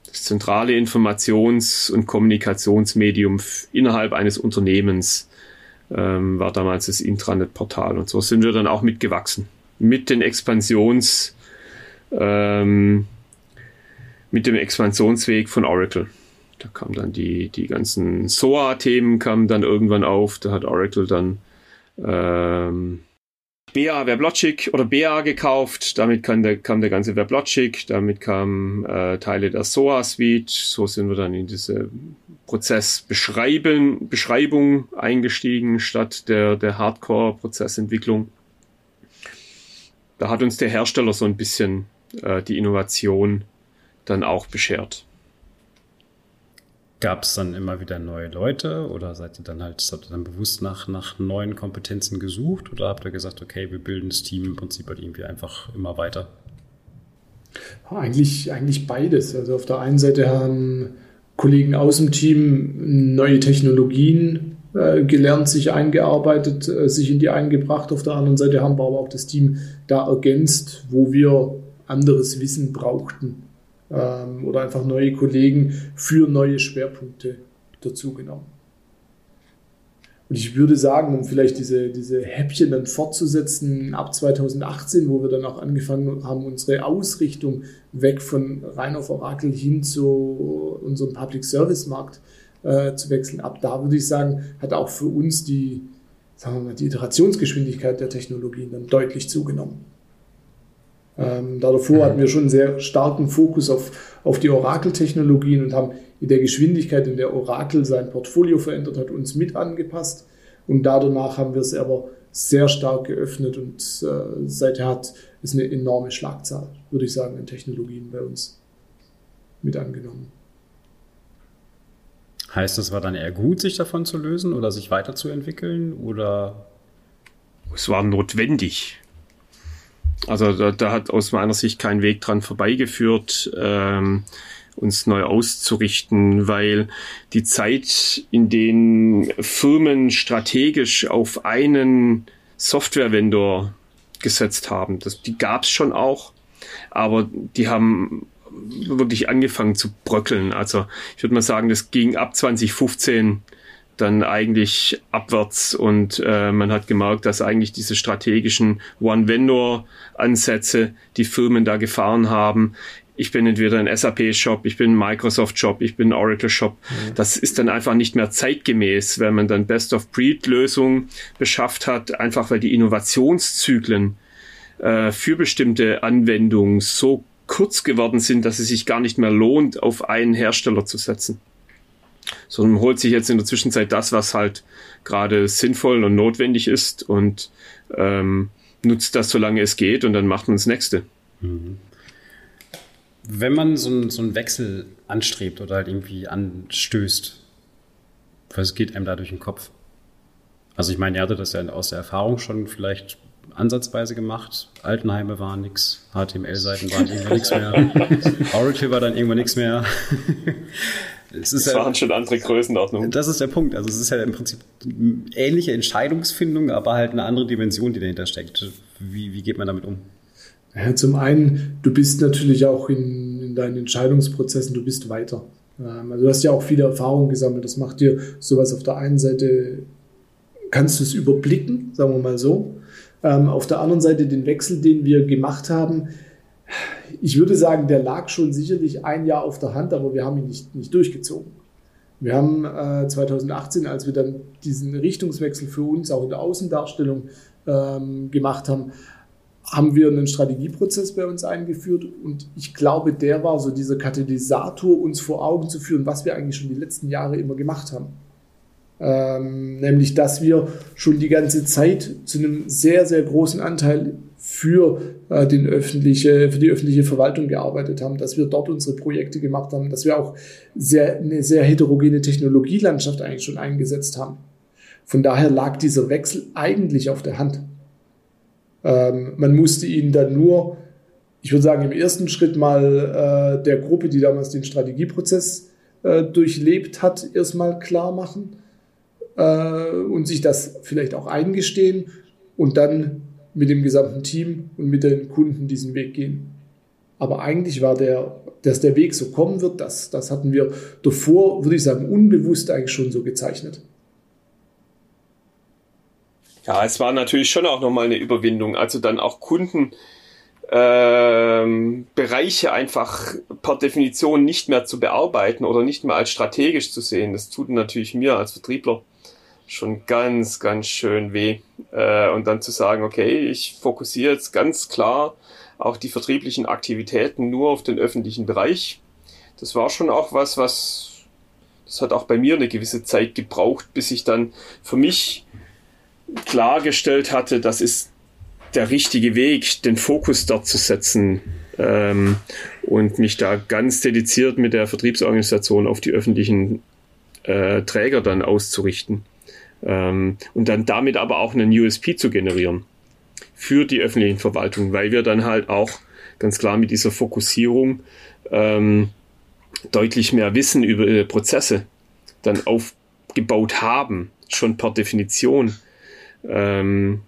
Das zentrale Informations- und Kommunikationsmedium innerhalb eines Unternehmens ähm, war damals das Intranet-Portal. Und so sind wir dann auch mitgewachsen. Mit den Expansions, ähm, mit dem Expansionsweg von Oracle. Da kamen dann die, die ganzen SOA-Themen kamen dann irgendwann auf. Da hat Oracle dann ähm, BA WebLogic oder BA gekauft. Damit kam der, kam der ganze WebLogic, damit kamen äh, Teile der SOA Suite. So sind wir dann in diese Prozessbeschreibung Beschreibung eingestiegen statt der, der Hardcore-Prozessentwicklung. Da hat uns der Hersteller so ein bisschen äh, die Innovation dann auch beschert. Gab es dann immer wieder neue Leute oder seid ihr dann halt habt ihr dann bewusst nach, nach neuen Kompetenzen gesucht oder habt ihr gesagt, okay, wir bilden das Team im Prinzip halt irgendwie einfach immer weiter? Eigentlich, eigentlich beides. Also auf der einen Seite haben Kollegen aus dem Team neue Technologien äh, gelernt, sich eingearbeitet, äh, sich in die eingebracht. Auf der anderen Seite haben wir aber auch das Team da ergänzt, wo wir anderes Wissen brauchten ähm, oder einfach neue Kollegen für neue Schwerpunkte dazugenommen. Und ich würde sagen, um vielleicht diese, diese Häppchen dann fortzusetzen, ab 2018, wo wir dann auch angefangen haben, unsere Ausrichtung weg von rein auf Oracle hin zu unserem Public Service Markt äh, zu wechseln, ab da würde ich sagen, hat auch für uns die, sagen wir mal, die Iterationsgeschwindigkeit der Technologien dann deutlich zugenommen. Ähm, davor mhm. hatten wir schon einen sehr starken Fokus auf, auf die Oracle-Technologien und haben in der Geschwindigkeit, in der Oracle sein Portfolio verändert hat, uns mit angepasst. Und danach haben wir es aber sehr stark geöffnet und äh, seither hat es eine enorme Schlagzahl, würde ich sagen, an Technologien bei uns mit angenommen. Heißt das war dann eher gut, sich davon zu lösen oder sich weiterzuentwickeln oder? Es war notwendig. Also da, da, hat aus meiner Sicht kein Weg dran vorbeigeführt, ähm, uns neu auszurichten, weil die Zeit, in denen Firmen strategisch auf einen Software-Vendor gesetzt haben, das, die gab es schon auch, aber die haben wirklich angefangen zu bröckeln. Also ich würde mal sagen, das ging ab 2015 dann eigentlich abwärts und äh, man hat gemerkt, dass eigentlich diese strategischen One-Vendor-Ansätze die Firmen da gefahren haben. Ich bin entweder ein SAP-Shop, ich bin ein Microsoft-Shop, ich bin ein Oracle-Shop. Mhm. Das ist dann einfach nicht mehr zeitgemäß, wenn man dann Best-of-Breed-Lösungen beschafft hat, einfach weil die Innovationszyklen äh, für bestimmte Anwendungen so kurz geworden sind, dass es sich gar nicht mehr lohnt, auf einen Hersteller zu setzen sondern holt sich jetzt in der Zwischenzeit das, was halt gerade sinnvoll und notwendig ist und ähm, nutzt das, solange es geht und dann macht man das nächste. Mhm. Wenn man so, ein, so einen Wechsel anstrebt oder halt irgendwie anstößt, was geht einem da durch den Kopf? Also ich meine, ihr hattet das ja aus der Erfahrung schon vielleicht ansatzweise gemacht. Altenheime waren nichts, HTML-Seiten waren irgendwie nichts mehr, Oracle war dann irgendwann nichts mehr. Es ist das ja, waren schon andere Größenordnungen. Das ist der Punkt. Also es ist ja im Prinzip ähnliche Entscheidungsfindung, aber halt eine andere Dimension, die dahinter steckt. Wie, wie geht man damit um? Ja, zum einen, du bist natürlich auch in, in deinen Entscheidungsprozessen, du bist weiter. Ähm, also du hast ja auch viele Erfahrungen gesammelt. Das macht dir sowas auf der einen Seite, kannst du es überblicken, sagen wir mal so. Ähm, auf der anderen Seite den Wechsel, den wir gemacht haben, ich würde sagen, der lag schon sicherlich ein Jahr auf der Hand, aber wir haben ihn nicht, nicht durchgezogen. Wir haben äh, 2018, als wir dann diesen Richtungswechsel für uns auch in der Außendarstellung ähm, gemacht haben, haben wir einen Strategieprozess bei uns eingeführt und ich glaube, der war so dieser Katalysator, uns vor Augen zu führen, was wir eigentlich schon die letzten Jahre immer gemacht haben. Ähm, nämlich, dass wir schon die ganze Zeit zu einem sehr, sehr großen Anteil für, äh, den öffentliche, für die öffentliche Verwaltung gearbeitet haben, dass wir dort unsere Projekte gemacht haben, dass wir auch sehr, eine sehr heterogene Technologielandschaft eigentlich schon eingesetzt haben. Von daher lag dieser Wechsel eigentlich auf der Hand. Ähm, man musste ihn dann nur, ich würde sagen, im ersten Schritt mal äh, der Gruppe, die damals den Strategieprozess äh, durchlebt hat, erstmal klar machen äh, und sich das vielleicht auch eingestehen und dann mit dem gesamten Team und mit den Kunden diesen Weg gehen. Aber eigentlich war der, dass der Weg so kommen wird, das, das hatten wir davor, würde ich sagen, unbewusst eigentlich schon so gezeichnet. Ja, es war natürlich schon auch nochmal eine Überwindung. Also dann auch Kunden ähm, Bereiche einfach per Definition nicht mehr zu bearbeiten oder nicht mehr als strategisch zu sehen. Das tut natürlich mir als Vertriebler schon ganz, ganz schön weh. Äh, und dann zu sagen, okay, ich fokussiere jetzt ganz klar auch die vertrieblichen Aktivitäten nur auf den öffentlichen Bereich. Das war schon auch was, was, das hat auch bei mir eine gewisse Zeit gebraucht, bis ich dann für mich klargestellt hatte, das ist der richtige Weg, den Fokus dort zu setzen ähm, und mich da ganz dediziert mit der Vertriebsorganisation auf die öffentlichen äh, Träger dann auszurichten. Ähm, und dann damit aber auch einen USP zu generieren für die öffentlichen Verwaltungen, weil wir dann halt auch ganz klar mit dieser Fokussierung ähm, deutlich mehr Wissen über äh, Prozesse dann aufgebaut haben, schon per Definition. Ähm,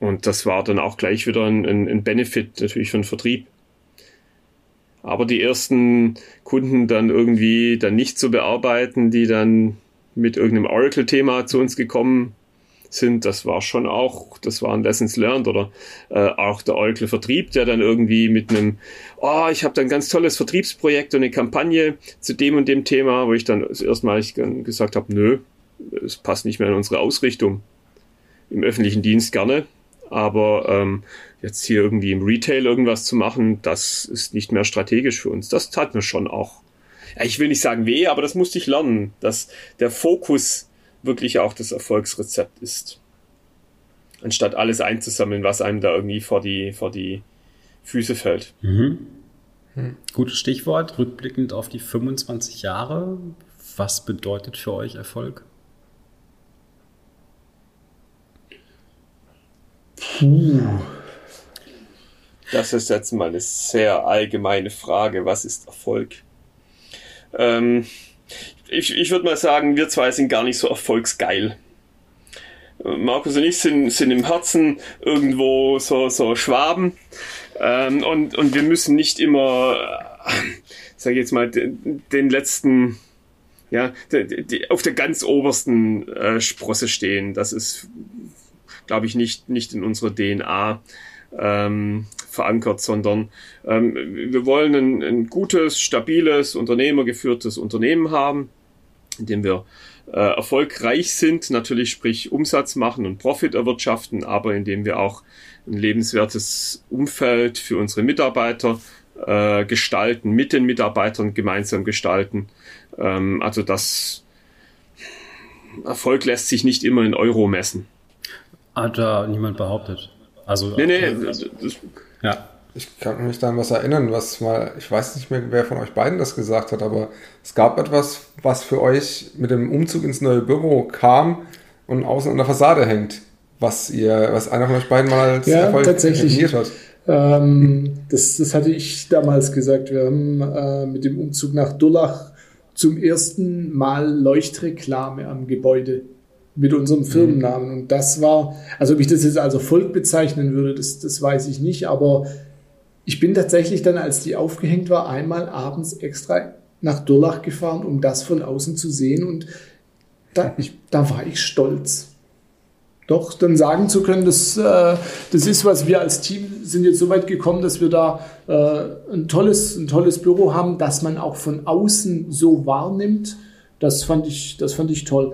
und das war dann auch gleich wieder ein, ein, ein Benefit natürlich für den Vertrieb. Aber die ersten Kunden dann irgendwie dann nicht zu bearbeiten, die dann mit irgendeinem Oracle-Thema zu uns gekommen sind, das war schon auch, das waren Lessons learned oder äh, auch der Oracle-Vertrieb, der dann irgendwie mit einem, oh, ich habe da ein ganz tolles Vertriebsprojekt und eine Kampagne zu dem und dem Thema, wo ich dann erstmal gesagt habe, nö, es passt nicht mehr in unsere Ausrichtung. Im öffentlichen Dienst gerne, aber ähm, jetzt hier irgendwie im Retail irgendwas zu machen, das ist nicht mehr strategisch für uns. Das tat mir schon auch ich will nicht sagen weh, aber das musste ich lernen, dass der Fokus wirklich auch das Erfolgsrezept ist. Anstatt alles einzusammeln, was einem da irgendwie vor die, vor die Füße fällt. Mhm. Hm. Gutes Stichwort, rückblickend auf die 25 Jahre. Was bedeutet für euch Erfolg? Puh. Das ist jetzt mal eine sehr allgemeine Frage. Was ist Erfolg? Ähm, ich ich würde mal sagen, wir zwei sind gar nicht so erfolgsgeil. Markus und ich sind, sind im Herzen irgendwo so, so Schwaben. Ähm, und, und wir müssen nicht immer, sag ich jetzt mal, den, den letzten, ja, die, die, auf der ganz obersten äh, Sprosse stehen. Das ist, glaube ich, nicht, nicht in unserer DNA ähm, verankert, sondern ähm, wir wollen ein, ein gutes, stabiles, unternehmergeführtes Unternehmen haben, in dem wir äh, erfolgreich sind, natürlich sprich Umsatz machen und Profit erwirtschaften, aber indem wir auch ein lebenswertes Umfeld für unsere Mitarbeiter äh, gestalten, mit den Mitarbeitern gemeinsam gestalten. Ähm, also das Erfolg lässt sich nicht immer in Euro messen. Hat da niemand behauptet. Also, nee, nee, das, ja. Ich kann mich da an was erinnern, was mal, ich weiß nicht mehr, wer von euch beiden das gesagt hat, aber es gab etwas, was für euch mit dem Umzug ins neue Büro kam und außen an der Fassade hängt, was ihr, was einer von euch beiden mal als ja, Erfolg tatsächlich. hat. Ähm, das, das hatte ich damals gesagt. Wir haben äh, mit dem Umzug nach Durlach zum ersten Mal Leuchtreklame am Gebäude mit unserem Firmennamen. Und das war, also ob ich das jetzt als Erfolg bezeichnen würde, das, das weiß ich nicht, aber ich bin tatsächlich dann, als die aufgehängt war, einmal abends extra nach Durlach gefahren, um das von außen zu sehen und da, ich, da war ich stolz. Doch, dann sagen zu können, das, äh, das ist, was wir als Team sind jetzt so weit gekommen, dass wir da äh, ein, tolles, ein tolles Büro haben, das man auch von außen so wahrnimmt. Das fand ich, das fand ich toll.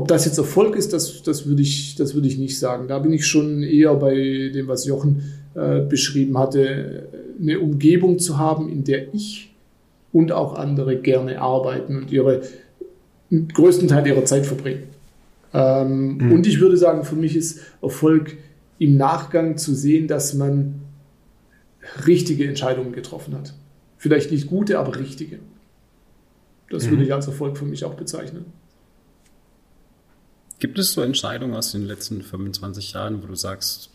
Ob das jetzt Erfolg ist, das, das würde ich, das würde ich nicht sagen. Da bin ich schon eher bei dem, was Jochen äh, beschrieben hatte, eine Umgebung zu haben, in der ich und auch andere gerne arbeiten und ihre größten Teil ihrer Zeit verbringen. Ähm, mhm. Und ich würde sagen, für mich ist Erfolg im Nachgang zu sehen, dass man richtige Entscheidungen getroffen hat. Vielleicht nicht gute, aber richtige. Das mhm. würde ich als Erfolg für mich auch bezeichnen. Gibt es so Entscheidungen aus den letzten 25 Jahren, wo du sagst,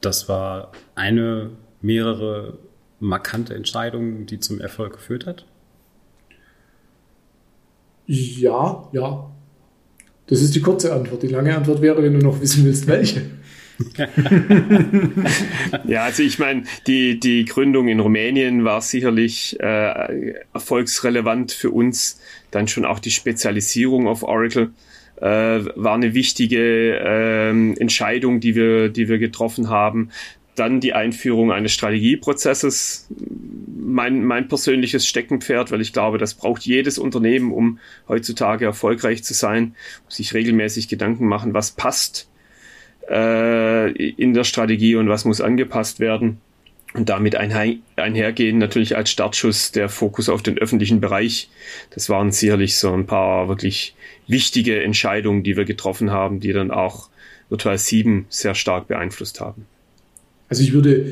das war eine, mehrere markante Entscheidungen, die zum Erfolg geführt hat? Ja, ja. Das ist die kurze Antwort. Die lange Antwort wäre, wenn du noch wissen willst, welche. ja, also ich meine, die, die Gründung in Rumänien war sicherlich äh, erfolgsrelevant für uns. Dann schon auch die Spezialisierung auf Oracle äh, war eine wichtige äh, Entscheidung, die wir, die wir getroffen haben. Dann die Einführung eines Strategieprozesses, mein, mein persönliches Steckenpferd, weil ich glaube, das braucht jedes Unternehmen, um heutzutage erfolgreich zu sein, sich regelmäßig Gedanken machen, was passt äh, in der Strategie und was muss angepasst werden. Und damit einhergehen natürlich als Startschuss der Fokus auf den öffentlichen Bereich. Das waren sicherlich so ein paar wirklich wichtige Entscheidungen, die wir getroffen haben, die dann auch Virtual 7 sehr stark beeinflusst haben. Also ich würde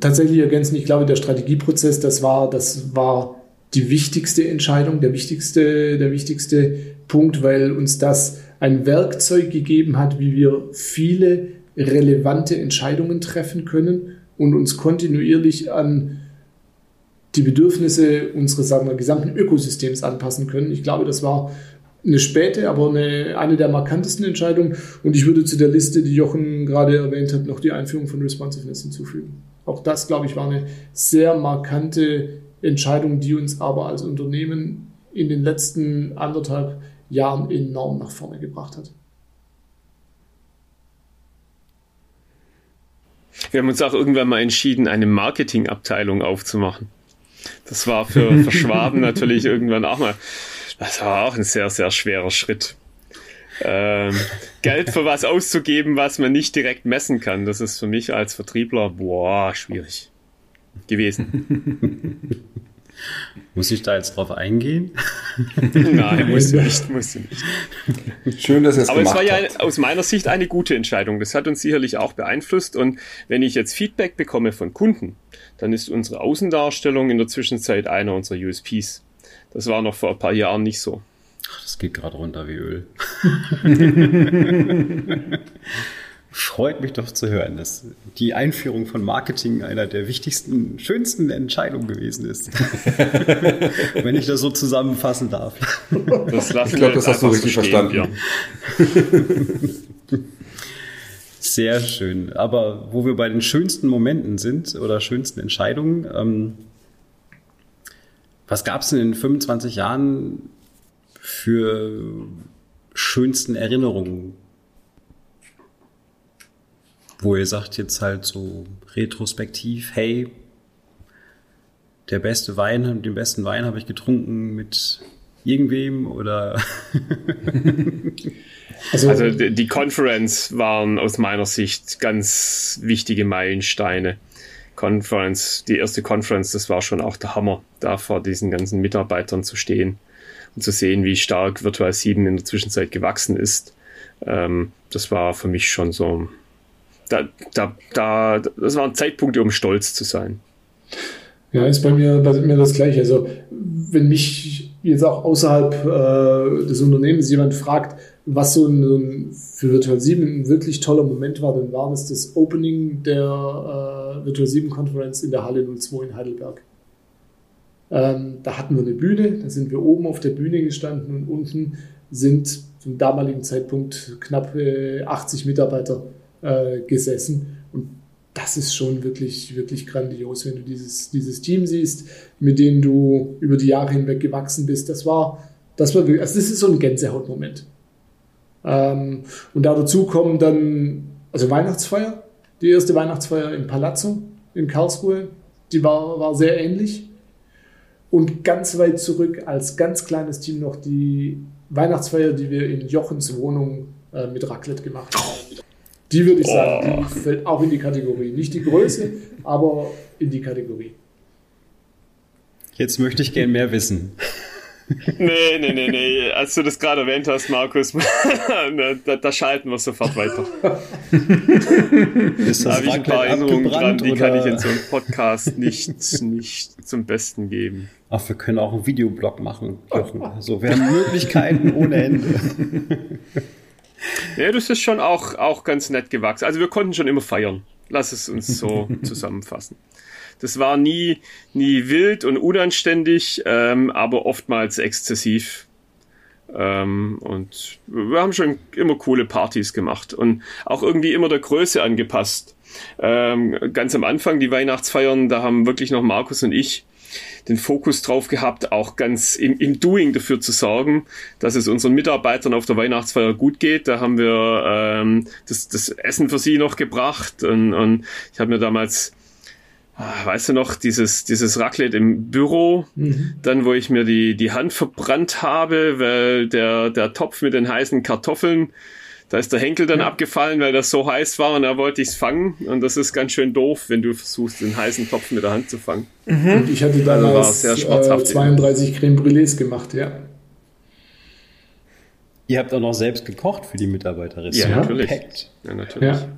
tatsächlich ergänzen, ich glaube, der Strategieprozess, das war, das war die wichtigste Entscheidung, der wichtigste, der wichtigste Punkt, weil uns das ein Werkzeug gegeben hat, wie wir viele relevante Entscheidungen treffen können und uns kontinuierlich an die Bedürfnisse unseres sagen wir, gesamten Ökosystems anpassen können. Ich glaube, das war eine späte, aber eine, eine der markantesten Entscheidungen. Und ich würde zu der Liste, die Jochen gerade erwähnt hat, noch die Einführung von Responsiveness hinzufügen. Auch das, glaube ich, war eine sehr markante Entscheidung, die uns aber als Unternehmen in den letzten anderthalb Jahren enorm nach vorne gebracht hat. Wir haben uns auch irgendwann mal entschieden, eine Marketingabteilung aufzumachen. Das war für, für Schwaben natürlich irgendwann auch mal das war auch ein sehr, sehr schwerer Schritt. Ähm, Geld für was auszugeben, was man nicht direkt messen kann, das ist für mich als Vertriebler, boah, schwierig gewesen. Muss ich da jetzt drauf eingehen? Nein, musst du nicht, musst du nicht. Schön, dass ihr es Aber es war ja habt. aus meiner Sicht eine gute Entscheidung. Das hat uns sicherlich auch beeinflusst. Und wenn ich jetzt Feedback bekomme von Kunden, dann ist unsere Außendarstellung in der Zwischenzeit einer unserer USPs. Das war noch vor ein paar Jahren nicht so. Ach, das geht gerade runter wie Öl. Freut mich doch zu hören, dass die Einführung von Marketing einer der wichtigsten, schönsten Entscheidungen gewesen ist. Wenn ich das so zusammenfassen darf. Das ich glaube, das hast du richtig verstanden. Ja. Sehr schön. Aber wo wir bei den schönsten Momenten sind oder schönsten Entscheidungen, ähm, was gab es in den 25 Jahren für schönsten Erinnerungen? Wo ihr sagt jetzt halt so retrospektiv, hey, der beste Wein, den besten Wein habe ich getrunken mit irgendwem oder also, also die Conference waren aus meiner Sicht ganz wichtige Meilensteine. Conference, die erste Conference, das war schon auch der Hammer, da vor diesen ganzen Mitarbeitern zu stehen und zu sehen, wie stark Virtual 7 in der Zwischenzeit gewachsen ist. Ähm, das war für mich schon so, da, da, da, das waren Zeitpunkte, um stolz zu sein. Ja, ist bei mir, bei mir das gleiche. Also, wenn mich jetzt auch außerhalb äh, des Unternehmens jemand fragt, was so ein, für Virtual 7 ein wirklich toller Moment war, dann war das das Opening der äh, Virtual 7 Conference in der Halle 02 in Heidelberg. Ähm, da hatten wir eine Bühne, da sind wir oben auf der Bühne gestanden und unten sind zum damaligen Zeitpunkt knapp äh, 80 Mitarbeiter äh, gesessen. Und das ist schon wirklich, wirklich grandios, wenn du dieses, dieses Team siehst, mit dem du über die Jahre hinweg gewachsen bist. Das war, das war wirklich, also das ist so ein Gänsehautmoment. Ähm, und da dazu kommen dann, also Weihnachtsfeier, die erste Weihnachtsfeier im Palazzo in Karlsruhe, die war, war sehr ähnlich. Und ganz weit zurück als ganz kleines Team noch die Weihnachtsfeier, die wir in Jochens Wohnung äh, mit Raclette gemacht haben. Die würde ich sagen, die fällt auch in die Kategorie. Nicht die Größe, aber in die Kategorie. Jetzt möchte ich gern mehr wissen. Nee, nee, nee, nee. Als du das gerade erwähnt hast, Markus, da, da, schalten wir sofort weiter. Ist das da habe ich ein paar Erinnerungen dran, die oder? kann ich in so einem Podcast nicht, nicht zum Besten geben. Ach, wir können auch einen Videoblog machen, Jochen. Also wir haben Möglichkeiten ohne Ende. Ja, das ist schon auch, auch ganz nett gewachsen. Also wir konnten schon immer feiern. Lass es uns so zusammenfassen. Das war nie, nie wild und unanständig, ähm, aber oftmals exzessiv. Ähm, und wir haben schon immer coole Partys gemacht und auch irgendwie immer der Größe angepasst. Ähm, ganz am Anfang, die Weihnachtsfeiern, da haben wirklich noch Markus und ich den Fokus drauf gehabt, auch ganz im, im Doing dafür zu sorgen, dass es unseren Mitarbeitern auf der Weihnachtsfeier gut geht. Da haben wir ähm, das, das Essen für sie noch gebracht und, und ich habe mir damals weißt du noch, dieses, dieses Raclette im Büro, mhm. dann wo ich mir die, die Hand verbrannt habe, weil der, der Topf mit den heißen Kartoffeln da ist der Henkel dann ja. abgefallen, weil das so heiß war und da wollte ich es fangen. Und das ist ganz schön doof, wenn du versuchst, den heißen Topf mit der Hand zu fangen. Mhm. Und ich hatte damals also äh, 32 Creme Brûlés gemacht, ja. Ihr habt auch noch selbst gekocht für die Mitarbeiterin. Ja, natürlich. Ja, natürlich. Ja.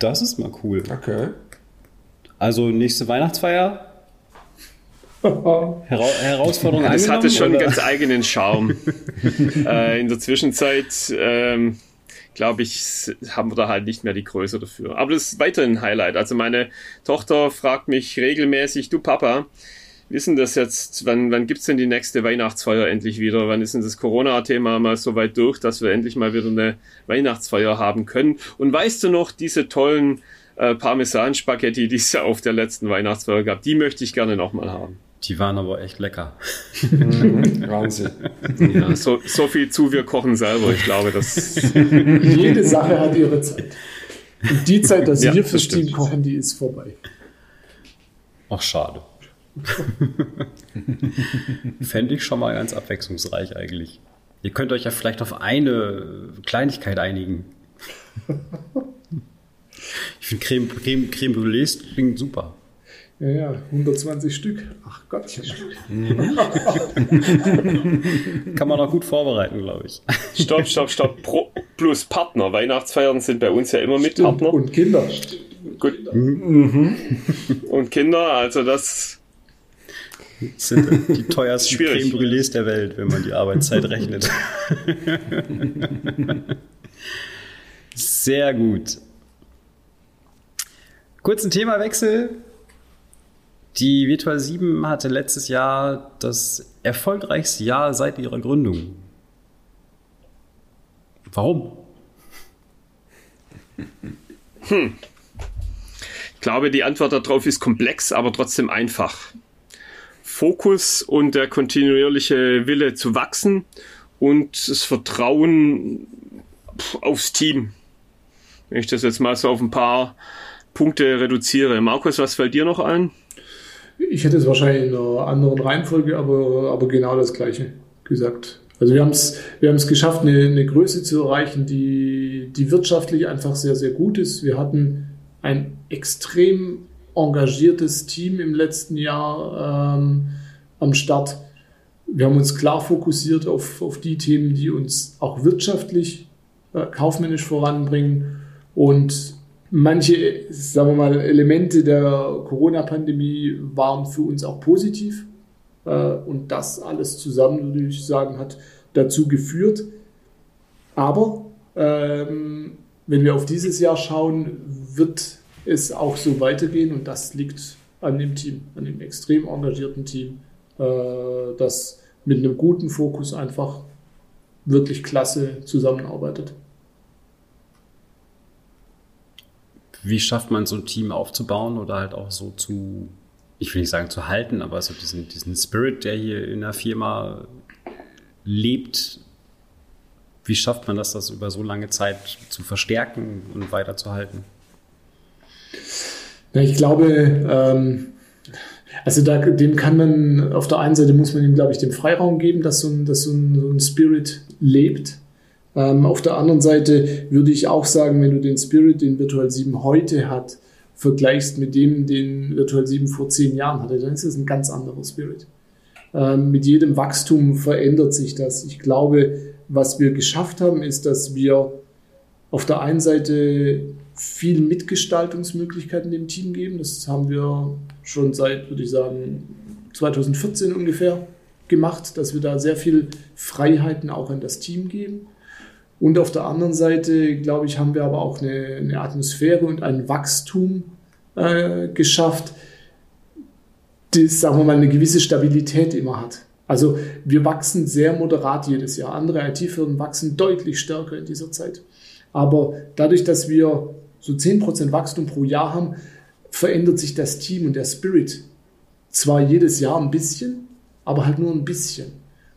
Das ist mal cool. Okay. Also nächste Weihnachtsfeier. Hera Herausforderung ja, Das hatte schon oder? ganz eigenen Charme. äh, in der Zwischenzeit ähm, glaube ich, haben wir da halt nicht mehr die Größe dafür. Aber das ist weiterhin ein Highlight. Also meine Tochter fragt mich regelmäßig, du Papa, wissen das jetzt, wann, wann gibt's denn die nächste Weihnachtsfeier endlich wieder? Wann ist denn das Corona-Thema mal so weit durch, dass wir endlich mal wieder eine Weihnachtsfeier haben können? Und weißt du noch, diese tollen äh, Parmesan-Spaghetti, die es ja auf der letzten Weihnachtsfeier gab, die möchte ich gerne nochmal haben. Die waren aber echt lecker. Mhm, Wahnsinn. Ja, so, so viel zu, wir kochen selber. Ich glaube, dass. Jede Sache hat ihre Zeit. Und die Zeit, dass ja, wir fürs Team kochen, die ist vorbei. Ach, schade. Fände ich schon mal ganz abwechslungsreich eigentlich. Ihr könnt euch ja vielleicht auf eine Kleinigkeit einigen. Ich finde Creme, Creme, Creme Brûlée klingt super. Ja, ja, 120 Stück. Ach Gottchen. Kann man auch gut vorbereiten, glaube ich. Stopp, stopp, stopp. Pro plus Partner. Weihnachtsfeiern sind bei uns ja immer mit Stimmt. Partner. Und Kinder. Gut. Mhm. Und Kinder, also das sind die teuersten Schwierig. Creme Brûlés der Welt, wenn man die Arbeitszeit rechnet. Sehr gut. Kurzen Themawechsel. Die Virtual 7 hatte letztes Jahr das erfolgreichste Jahr seit ihrer Gründung. Warum? Hm. Ich glaube, die Antwort darauf ist komplex, aber trotzdem einfach. Fokus und der kontinuierliche Wille zu wachsen und das Vertrauen aufs Team. Wenn ich das jetzt mal so auf ein paar Punkte reduziere. Markus, was fällt dir noch ein? Ich hätte es wahrscheinlich in einer anderen Reihenfolge, aber, aber genau das Gleiche gesagt. Also wir haben es wir geschafft, eine, eine Größe zu erreichen, die, die wirtschaftlich einfach sehr, sehr gut ist. Wir hatten ein extrem engagiertes Team im letzten Jahr ähm, am Start. Wir haben uns klar fokussiert auf, auf die Themen, die uns auch wirtschaftlich, äh, kaufmännisch voranbringen. Und Manche, sagen wir mal, Elemente der Corona-Pandemie waren für uns auch positiv. Äh, und das alles zusammen, würde ich sagen, hat dazu geführt. Aber ähm, wenn wir auf dieses Jahr schauen, wird es auch so weitergehen und das liegt an dem Team, an dem extrem engagierten Team, äh, das mit einem guten Fokus einfach wirklich klasse zusammenarbeitet. Wie schafft man so ein Team aufzubauen oder halt auch so zu, ich will nicht sagen zu halten, aber so diesen, diesen Spirit, der hier in der Firma lebt, wie schafft man das, das über so lange Zeit zu verstärken und weiterzuhalten? Ja, ich glaube, ähm, also da, dem kann man, auf der einen Seite muss man ihm, glaube ich, den Freiraum geben, dass so ein, dass so ein, so ein Spirit lebt. Ähm, auf der anderen Seite würde ich auch sagen, wenn du den Spirit, den Virtual 7 heute hat, vergleichst mit dem, den Virtual 7 vor zehn Jahren hatte, dann ist es ein ganz anderer Spirit. Ähm, mit jedem Wachstum verändert sich das. Ich glaube, was wir geschafft haben, ist, dass wir auf der einen Seite viel Mitgestaltungsmöglichkeiten dem Team geben. Das haben wir schon seit, würde ich sagen, 2014 ungefähr gemacht, dass wir da sehr viel Freiheiten auch an das Team geben. Und auf der anderen Seite, glaube ich, haben wir aber auch eine, eine Atmosphäre und ein Wachstum äh, geschafft, das, sagen wir mal, eine gewisse Stabilität immer hat. Also wir wachsen sehr moderat jedes Jahr. Andere IT-Firmen wachsen deutlich stärker in dieser Zeit. Aber dadurch, dass wir so 10% Wachstum pro Jahr haben, verändert sich das Team und der Spirit zwar jedes Jahr ein bisschen, aber halt nur ein bisschen.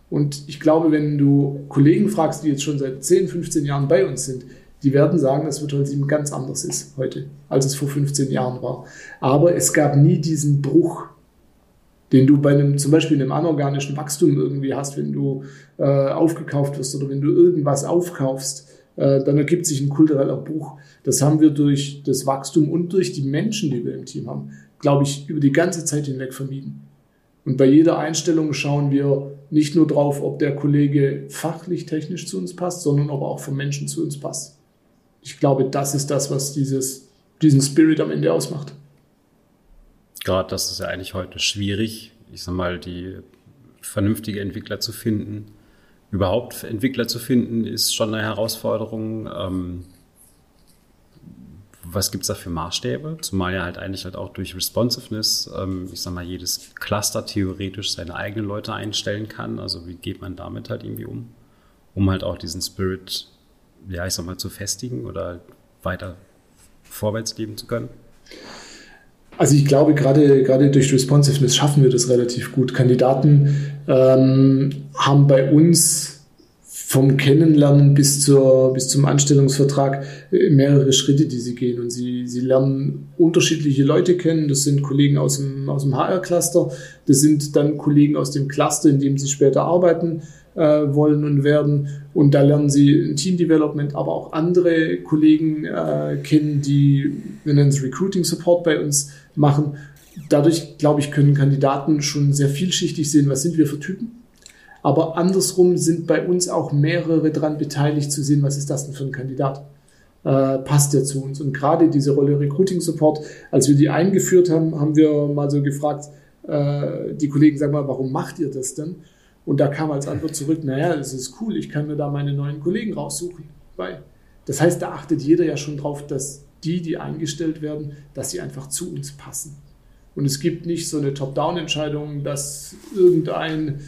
Und ich glaube, wenn du Kollegen fragst, die jetzt schon seit 10, 15 Jahren bei uns sind, die werden sagen, dass Virtual 7 ganz anders ist heute, als es vor 15 Jahren war. Aber es gab nie diesen Bruch, den du bei einem, zum Beispiel einem anorganischen Wachstum irgendwie hast, wenn du äh, aufgekauft wirst oder wenn du irgendwas aufkaufst, äh, dann ergibt sich ein kultureller Bruch. Das haben wir durch das Wachstum und durch die Menschen, die wir im Team haben, glaube ich, über die ganze Zeit hinweg vermieden. Und bei jeder Einstellung schauen wir nicht nur drauf, ob der Kollege fachlich, technisch zu uns passt, sondern ob er auch vom Menschen zu uns passt. Ich glaube, das ist das, was dieses, diesen Spirit am Ende ausmacht. Gerade das ist ja eigentlich heute schwierig, ich sag mal, die vernünftige Entwickler zu finden. Überhaupt Entwickler zu finden, ist schon eine Herausforderung. Ähm, was gibt es da für Maßstäbe? Zumal ja halt eigentlich halt auch durch Responsiveness, ähm, ich sag mal, jedes Cluster theoretisch seine eigenen Leute einstellen kann. Also wie geht man damit halt irgendwie um? Um halt auch diesen Spirit, ja, ich sag mal, zu festigen oder weiter vorwärts leben zu können? Also ich glaube, gerade, gerade durch Responsiveness schaffen wir das relativ gut. Kandidaten ähm, haben bei uns vom Kennenlernen bis, zur, bis zum Anstellungsvertrag äh, mehrere Schritte, die sie gehen. Und sie, sie lernen unterschiedliche Leute kennen. Das sind Kollegen aus dem, aus dem HR-Cluster. Das sind dann Kollegen aus dem Cluster, in dem sie später arbeiten äh, wollen und werden. Und da lernen sie Team Development, aber auch andere Kollegen äh, kennen, die, wir nennen es Recruiting Support bei uns machen. Dadurch, glaube ich, können Kandidaten schon sehr vielschichtig sehen, was sind wir für Typen aber andersrum sind bei uns auch mehrere daran beteiligt zu sehen, was ist das denn für ein Kandidat? Äh, passt der zu uns? Und gerade diese Rolle Recruiting Support, als wir die eingeführt haben, haben wir mal so gefragt, äh, die Kollegen sagen mal, warum macht ihr das denn? Und da kam als Antwort zurück, naja, das ist cool, ich kann mir da meine neuen Kollegen raussuchen. Weil, das heißt, da achtet jeder ja schon drauf, dass die, die eingestellt werden, dass sie einfach zu uns passen. Und es gibt nicht so eine Top-Down-Entscheidung, dass irgendein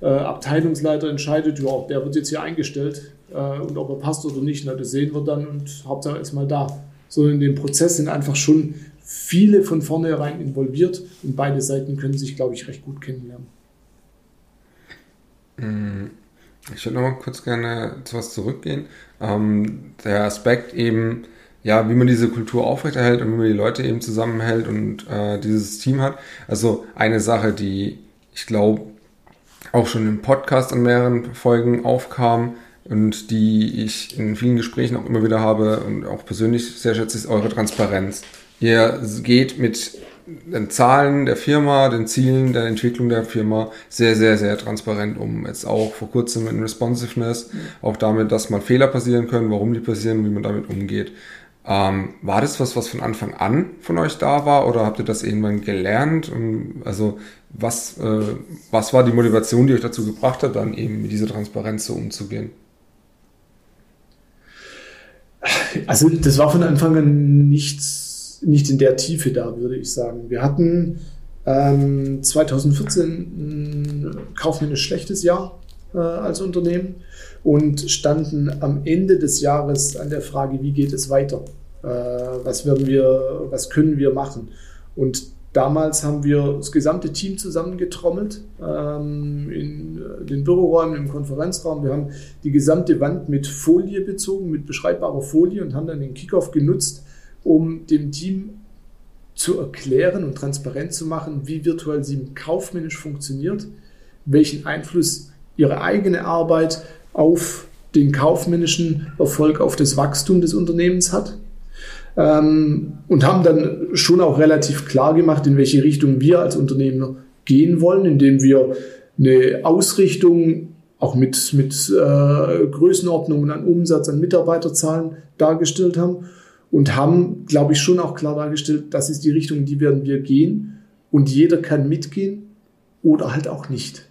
äh, Abteilungsleiter entscheidet, ja, der wird jetzt hier eingestellt äh, und ob er passt oder nicht, na, das sehen wir dann und Hauptsache ist mal da. Sondern in dem Prozess sind einfach schon viele von vornherein involviert und beide Seiten können sich, glaube ich, recht gut kennenlernen. Mm, ich würde noch mal kurz gerne zu was zurückgehen. Ähm, der Aspekt eben, ja, wie man diese Kultur aufrechterhält und wie man die Leute eben zusammenhält und äh, dieses Team hat. Also eine Sache, die ich glaube, auch schon im Podcast an mehreren Folgen aufkam und die ich in vielen Gesprächen auch immer wieder habe und auch persönlich sehr schätze, ist eure Transparenz. Ihr geht mit den Zahlen der Firma, den Zielen der Entwicklung der Firma sehr, sehr, sehr transparent um. Jetzt auch vor kurzem in Responsiveness, auch damit, dass mal Fehler passieren können, warum die passieren, wie man damit umgeht. Ähm, war das was, was von Anfang an von euch da war oder habt ihr das irgendwann gelernt? Und also was, äh, was war die Motivation, die euch dazu gebracht hat, dann eben mit dieser Transparenz so umzugehen? Also das war von Anfang an nichts, nicht in der Tiefe da, würde ich sagen. Wir hatten ähm, 2014 ein kaufmännisch schlechtes Jahr äh, als Unternehmen und standen am Ende des Jahres an der Frage, wie geht es weiter? Äh, was werden wir, was können wir machen? Und damals haben wir das gesamte Team zusammengetrommelt ähm, in den Büroräumen, im Konferenzraum. Wir haben die gesamte Wand mit Folie bezogen, mit beschreibbarer Folie und haben dann den Kickoff genutzt, um dem Team zu erklären und transparent zu machen, wie Virtual 7 kaufmännisch funktioniert, welchen Einfluss ihre eigene Arbeit auf den kaufmännischen Erfolg, auf das Wachstum des Unternehmens hat ähm, und haben dann schon auch relativ klar gemacht, in welche Richtung wir als Unternehmen gehen wollen, indem wir eine Ausrichtung auch mit, mit äh, Größenordnungen an Umsatz, an Mitarbeiterzahlen dargestellt haben und haben, glaube ich, schon auch klar dargestellt, das ist die Richtung, in die werden wir gehen und jeder kann mitgehen oder halt auch nicht.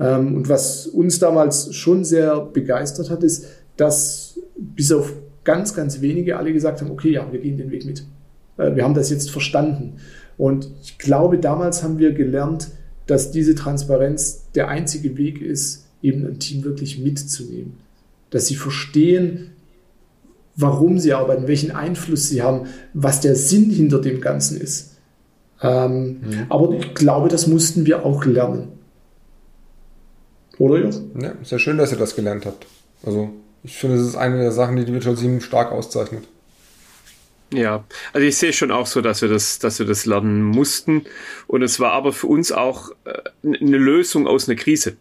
Ähm, und was uns damals schon sehr begeistert hat, ist, dass bis auf ganz, ganz wenige alle gesagt haben, okay, ja, wir gehen den Weg mit. Äh, wir haben das jetzt verstanden. Und ich glaube, damals haben wir gelernt, dass diese Transparenz der einzige Weg ist, eben ein Team wirklich mitzunehmen. Dass sie verstehen, warum sie arbeiten, welchen Einfluss sie haben, was der Sinn hinter dem Ganzen ist. Ähm, mhm. Aber ich glaube, das mussten wir auch lernen. Oder ja? Ja, sehr schön, dass ihr das gelernt habt. Also ich finde, das ist eine der Sachen, die die Virtual 7 stark auszeichnet. Ja, also ich sehe schon auch so, dass wir das, dass wir das lernen mussten. Und es war aber für uns auch äh, eine Lösung aus einer Krise.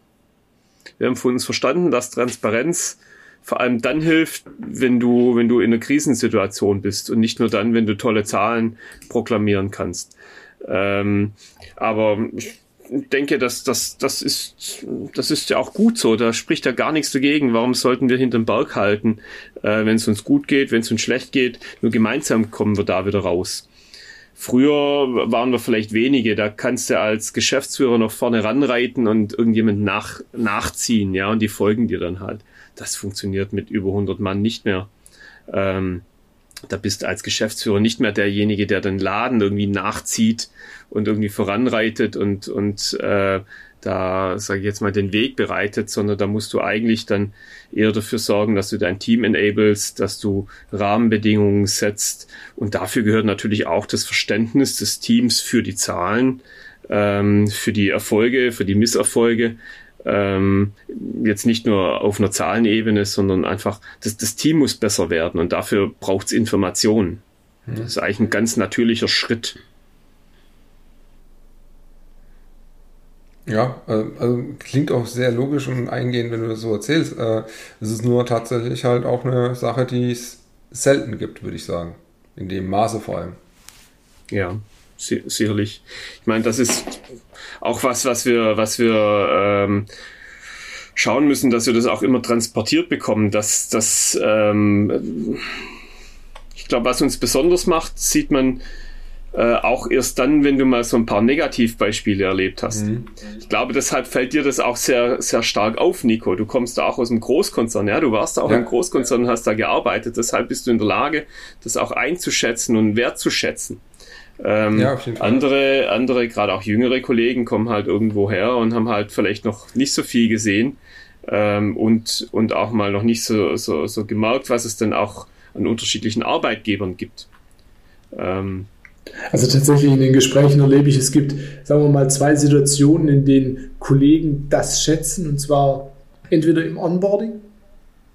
Wir haben für uns verstanden, dass Transparenz vor allem dann hilft, wenn du, wenn du in einer Krisensituation bist und nicht nur dann, wenn du tolle Zahlen proklamieren kannst. Ähm, aber ich denke, dass das, das ist, das ist ja auch gut so. Da spricht ja gar nichts dagegen. Warum sollten wir hinterm Berg halten, äh, wenn es uns gut geht, wenn es uns schlecht geht? Nur gemeinsam kommen wir da wieder raus. Früher waren wir vielleicht wenige, da kannst du als Geschäftsführer noch vorne ranreiten und irgendjemand nach, nachziehen, ja, und die folgen dir dann halt. Das funktioniert mit über 100 Mann nicht mehr. Ähm, da bist du als Geschäftsführer nicht mehr derjenige, der den Laden irgendwie nachzieht und irgendwie voranreitet und, und äh, da, sage ich jetzt mal, den Weg bereitet, sondern da musst du eigentlich dann eher dafür sorgen, dass du dein Team enablest, dass du Rahmenbedingungen setzt. Und dafür gehört natürlich auch das Verständnis des Teams für die Zahlen, ähm, für die Erfolge, für die Misserfolge ähm, jetzt nicht nur auf einer Zahlenebene, sondern einfach, das, das Team muss besser werden und dafür braucht es Informationen. Mhm. Das ist eigentlich ein ganz natürlicher Schritt. Ja, also, also klingt auch sehr logisch und eingehend, wenn du das so erzählst. Äh, es ist nur tatsächlich halt auch eine Sache, die es selten gibt, würde ich sagen. In dem Maße vor allem. Ja, sicherlich. Ich meine, das ist auch was, was wir, was wir ähm, schauen müssen, dass wir das auch immer transportiert bekommen. Dass das, ähm, ich glaube, was uns besonders macht, sieht man äh, auch erst dann, wenn du mal so ein paar Negativbeispiele erlebt hast. Mhm. Ich glaube, deshalb fällt dir das auch sehr, sehr stark auf, Nico. Du kommst da auch aus einem Großkonzern, ja, du warst da auch ja. im Großkonzern und hast da gearbeitet. Deshalb bist du in der Lage, das auch einzuschätzen und wertzuschätzen. Ähm, ja. Andere, andere, gerade auch jüngere Kollegen kommen halt irgendwo her und haben halt vielleicht noch nicht so viel gesehen ähm, und, und auch mal noch nicht so, so, so gemerkt, was es denn auch an unterschiedlichen Arbeitgebern gibt. Ähm, also tatsächlich in den Gesprächen erlebe ich, es gibt, sagen wir mal, zwei Situationen, in denen Kollegen das schätzen, und zwar entweder im Onboarding,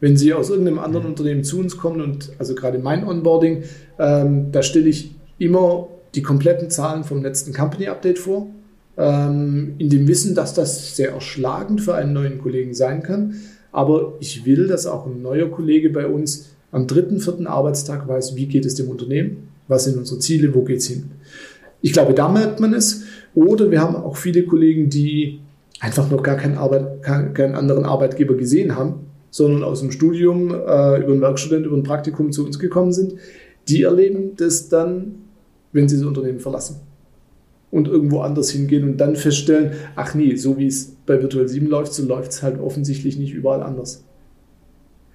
wenn sie aus irgendeinem anderen Unternehmen zu uns kommen und also gerade mein Onboarding, ähm, da stelle ich immer die kompletten Zahlen vom letzten Company Update vor, ähm, in dem Wissen, dass das sehr erschlagend für einen neuen Kollegen sein kann. Aber ich will, dass auch ein neuer Kollege bei uns am dritten, vierten Arbeitstag weiß, wie geht es dem Unternehmen, was sind unsere Ziele, wo geht es hin. Ich glaube, da merkt man es. Oder wir haben auch viele Kollegen, die einfach noch gar keinen, Arbeit, keinen anderen Arbeitgeber gesehen haben, sondern aus dem Studium, äh, über einen Werkstudent, über ein Praktikum zu uns gekommen sind. Die erleben das dann wenn sie das Unternehmen verlassen und irgendwo anders hingehen und dann feststellen, ach nee, so wie es bei Virtual 7 läuft, so läuft es halt offensichtlich nicht überall anders.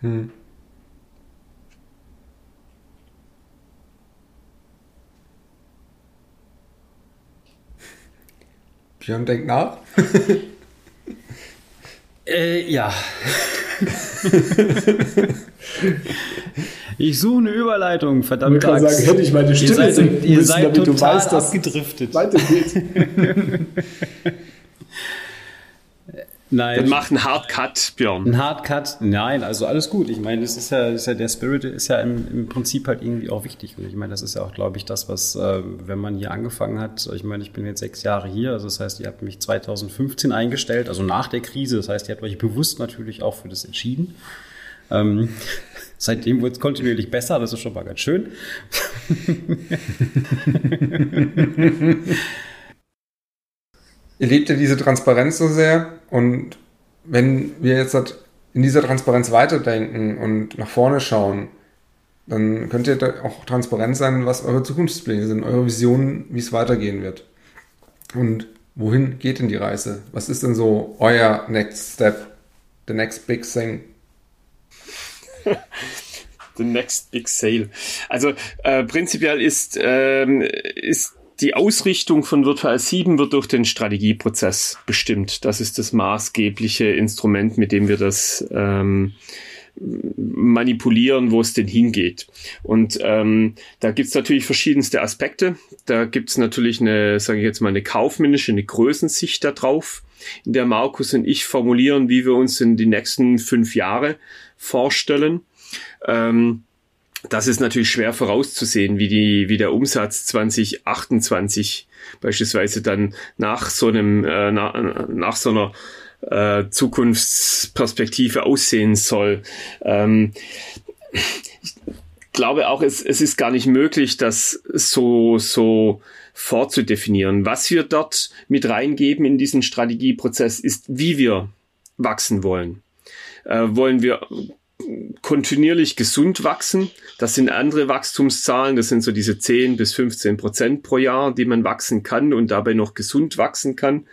Hm. Björn denkt nach. äh, ja. Ich suche eine Überleitung, verdammt. Ich kann sagen, hätte ich meine Stimme ihr seid, ihr müssen, seid damit total du weißt, dass abgedriftet. weitergeht. Nein. Dann mach einen Hardcut, Björn. Ein Hardcut? Nein, also alles gut. Ich meine, das ist ja, das ist ja der Spirit ist ja im, im, Prinzip halt irgendwie auch wichtig. Und ich meine, das ist ja auch, glaube ich, das, was, äh, wenn man hier angefangen hat, ich meine, ich bin jetzt sechs Jahre hier, also das heißt, ihr habt mich 2015 eingestellt, also nach der Krise. Das heißt, ihr habt euch bewusst natürlich auch für das entschieden. Ähm, seitdem wurde es kontinuierlich besser, das ist schon mal ganz schön. ihr lebt ja diese Transparenz so sehr und wenn wir jetzt in dieser Transparenz weiterdenken und nach vorne schauen, dann könnt ihr da auch transparent sein, was eure Zukunftspläne sind, eure Visionen, wie es weitergehen wird. Und wohin geht denn die Reise? Was ist denn so euer Next Step, the next big thing? the next big sale. Also äh, prinzipiell ist, ähm, ist die Ausrichtung von Virtual 7 wird durch den Strategieprozess bestimmt. Das ist das maßgebliche Instrument, mit dem wir das ähm, manipulieren, wo es denn hingeht. Und ähm, da gibt's natürlich verschiedenste Aspekte. Da gibt's natürlich eine, sage ich jetzt mal, eine kaufmännische, eine Größensicht da drauf, in der Markus und ich formulieren, wie wir uns in die nächsten fünf Jahre vorstellen. Ähm, das ist natürlich schwer vorauszusehen, wie die, wie der Umsatz 2028 beispielsweise dann nach so einem, äh, nach, nach so einer äh, Zukunftsperspektive aussehen soll. Ähm, ich glaube auch, es, es ist gar nicht möglich, das so, so vorzudefinieren. Was wir dort mit reingeben in diesen Strategieprozess ist, wie wir wachsen wollen. Äh, wollen wir kontinuierlich gesund wachsen. Das sind andere Wachstumszahlen. Das sind so diese 10 bis 15 Prozent pro Jahr, die man wachsen kann und dabei noch gesund wachsen kann.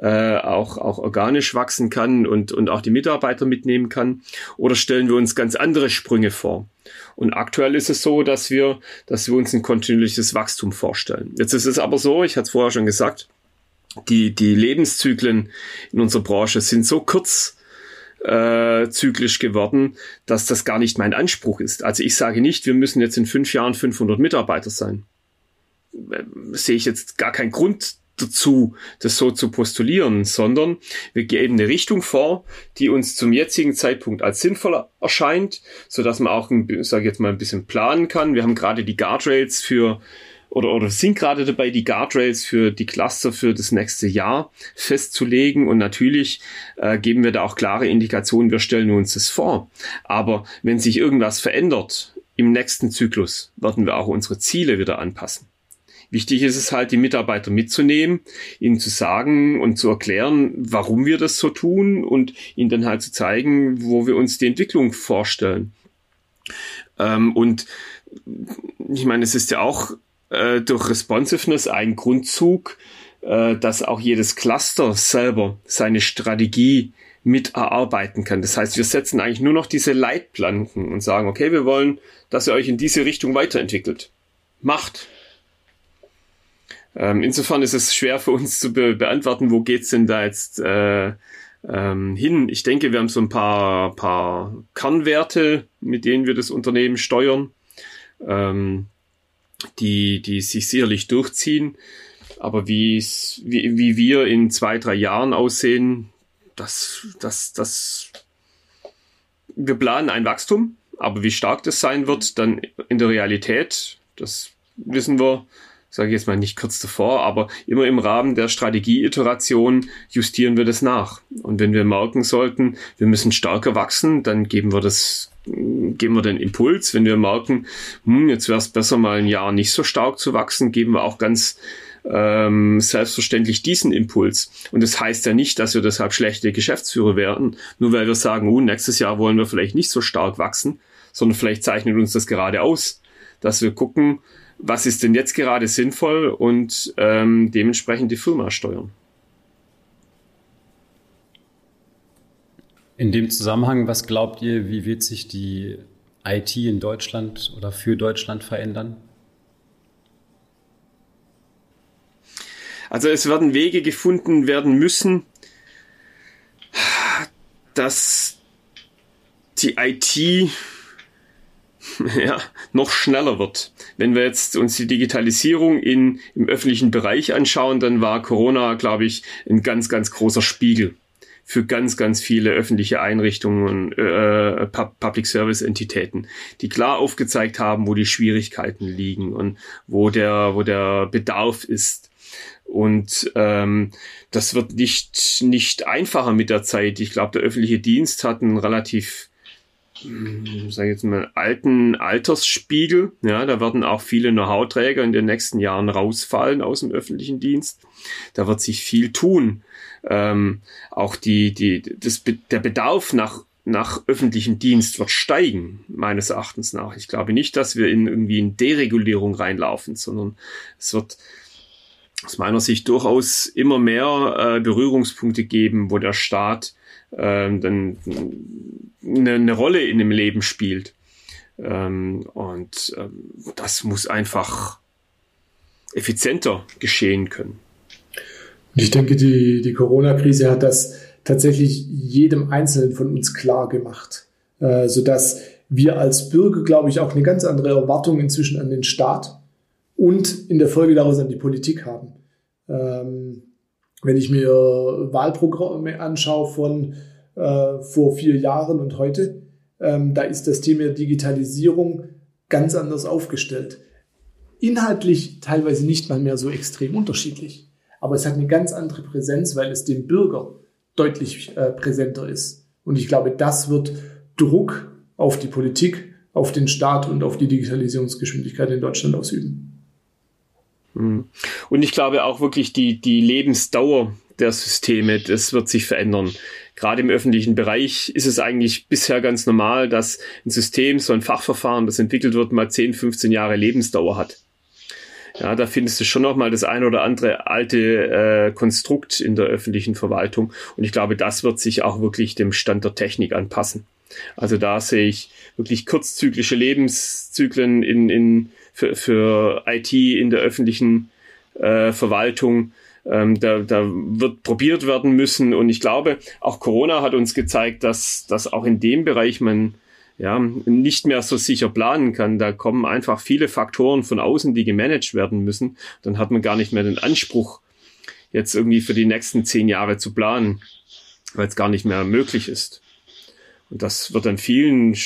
Äh, auch, auch organisch wachsen kann und, und auch die Mitarbeiter mitnehmen kann? Oder stellen wir uns ganz andere Sprünge vor? Und aktuell ist es so, dass wir, dass wir uns ein kontinuierliches Wachstum vorstellen. Jetzt ist es aber so, ich hatte es vorher schon gesagt, die, die Lebenszyklen in unserer Branche sind so kurz, äh, zyklisch geworden, dass das gar nicht mein Anspruch ist. Also ich sage nicht, wir müssen jetzt in fünf Jahren 500 Mitarbeiter sein. Äh, sehe ich jetzt gar keinen Grund dazu, das so zu postulieren, sondern wir geben eine Richtung vor, die uns zum jetzigen Zeitpunkt als sinnvoll erscheint, so dass man auch, sage jetzt mal, ein bisschen planen kann. Wir haben gerade die Guardrails für oder, oder sind gerade dabei, die Guardrails für die Cluster für das nächste Jahr festzulegen. Und natürlich äh, geben wir da auch klare Indikationen, wir stellen uns das vor. Aber wenn sich irgendwas verändert im nächsten Zyklus, werden wir auch unsere Ziele wieder anpassen. Wichtig ist es halt, die Mitarbeiter mitzunehmen, ihnen zu sagen und zu erklären, warum wir das so tun und ihnen dann halt zu zeigen, wo wir uns die Entwicklung vorstellen. Ähm, und ich meine, es ist ja auch äh, durch Responsiveness ein Grundzug, äh, dass auch jedes Cluster selber seine Strategie mit erarbeiten kann. Das heißt, wir setzen eigentlich nur noch diese Leitplanken und sagen, okay, wir wollen, dass ihr euch in diese Richtung weiterentwickelt. Macht. Ähm, insofern ist es schwer für uns zu be beantworten, wo geht's denn da jetzt äh, ähm, hin. Ich denke, wir haben so ein paar, paar Kernwerte, mit denen wir das Unternehmen steuern. Ähm, die, die sich sicherlich durchziehen. Aber wie, wie wir in zwei, drei Jahren aussehen, das, das, das, wir planen ein Wachstum, aber wie stark das sein wird, dann in der Realität, das wissen wir, sage ich jetzt mal nicht kurz davor, aber immer im Rahmen der Strategieiteration justieren wir das nach. Und wenn wir merken sollten, wir müssen stärker wachsen, dann geben wir das geben wir den Impuls. Wenn wir merken, hm, jetzt wäre es besser, mal ein Jahr nicht so stark zu wachsen, geben wir auch ganz ähm, selbstverständlich diesen Impuls. Und das heißt ja nicht, dass wir deshalb schlechte Geschäftsführer werden, nur weil wir sagen, oh, nächstes Jahr wollen wir vielleicht nicht so stark wachsen, sondern vielleicht zeichnet uns das gerade aus, dass wir gucken, was ist denn jetzt gerade sinnvoll und ähm, dementsprechend die Firma steuern. In dem Zusammenhang, was glaubt ihr, wie wird sich die IT in Deutschland oder für Deutschland verändern? Also es werden Wege gefunden werden müssen, dass die IT ja, noch schneller wird. Wenn wir jetzt uns die Digitalisierung in, im öffentlichen Bereich anschauen, dann war Corona, glaube ich, ein ganz, ganz großer Spiegel für ganz, ganz viele öffentliche Einrichtungen, äh, Public Service Entitäten, die klar aufgezeigt haben, wo die Schwierigkeiten liegen und wo der, wo der Bedarf ist. Und ähm, das wird nicht, nicht einfacher mit der Zeit. Ich glaube, der öffentliche Dienst hat einen relativ sage jetzt mal, alten Altersspiegel. Ja, da werden auch viele Know-how-Träger in den nächsten Jahren rausfallen aus dem öffentlichen Dienst. Da wird sich viel tun. Ähm, auch die, die, das, der Bedarf nach, nach öffentlichem Dienst wird steigen, meines Erachtens nach. Ich glaube nicht, dass wir in irgendwie in Deregulierung reinlaufen, sondern es wird aus meiner Sicht durchaus immer mehr äh, Berührungspunkte geben, wo der Staat ähm, dann eine, eine, Rolle in dem Leben spielt. Ähm, und ähm, das muss einfach effizienter geschehen können. Ich denke, die, die Corona-Krise hat das tatsächlich jedem Einzelnen von uns klar gemacht, äh, sodass wir als Bürger, glaube ich, auch eine ganz andere Erwartung inzwischen an den Staat und in der Folge daraus an die Politik haben. Wenn ich mir Wahlprogramme anschaue von äh, vor vier Jahren und heute, ähm, da ist das Thema Digitalisierung ganz anders aufgestellt. Inhaltlich teilweise nicht mal mehr so extrem unterschiedlich, aber es hat eine ganz andere Präsenz, weil es dem Bürger deutlich äh, präsenter ist. Und ich glaube, das wird Druck auf die Politik, auf den Staat und auf die Digitalisierungsgeschwindigkeit in Deutschland ausüben. Hm. Und ich glaube auch wirklich die, die Lebensdauer der Systeme, das wird sich verändern. Gerade im öffentlichen Bereich ist es eigentlich bisher ganz normal, dass ein System, so ein Fachverfahren, das entwickelt wird, mal 10, 15 Jahre Lebensdauer hat. Ja, da findest du schon noch mal das ein oder andere alte äh, Konstrukt in der öffentlichen Verwaltung. Und ich glaube, das wird sich auch wirklich dem Stand der Technik anpassen. Also da sehe ich wirklich kurzzyklische Lebenszyklen in, in, für, für IT in der öffentlichen äh, Verwaltung. Ähm, da, da wird probiert werden müssen. Und ich glaube, auch Corona hat uns gezeigt, dass, dass auch in dem Bereich man ja, nicht mehr so sicher planen kann. Da kommen einfach viele Faktoren von außen, die gemanagt werden müssen. Dann hat man gar nicht mehr den Anspruch, jetzt irgendwie für die nächsten zehn Jahre zu planen, weil es gar nicht mehr möglich ist. Und das wird in vielen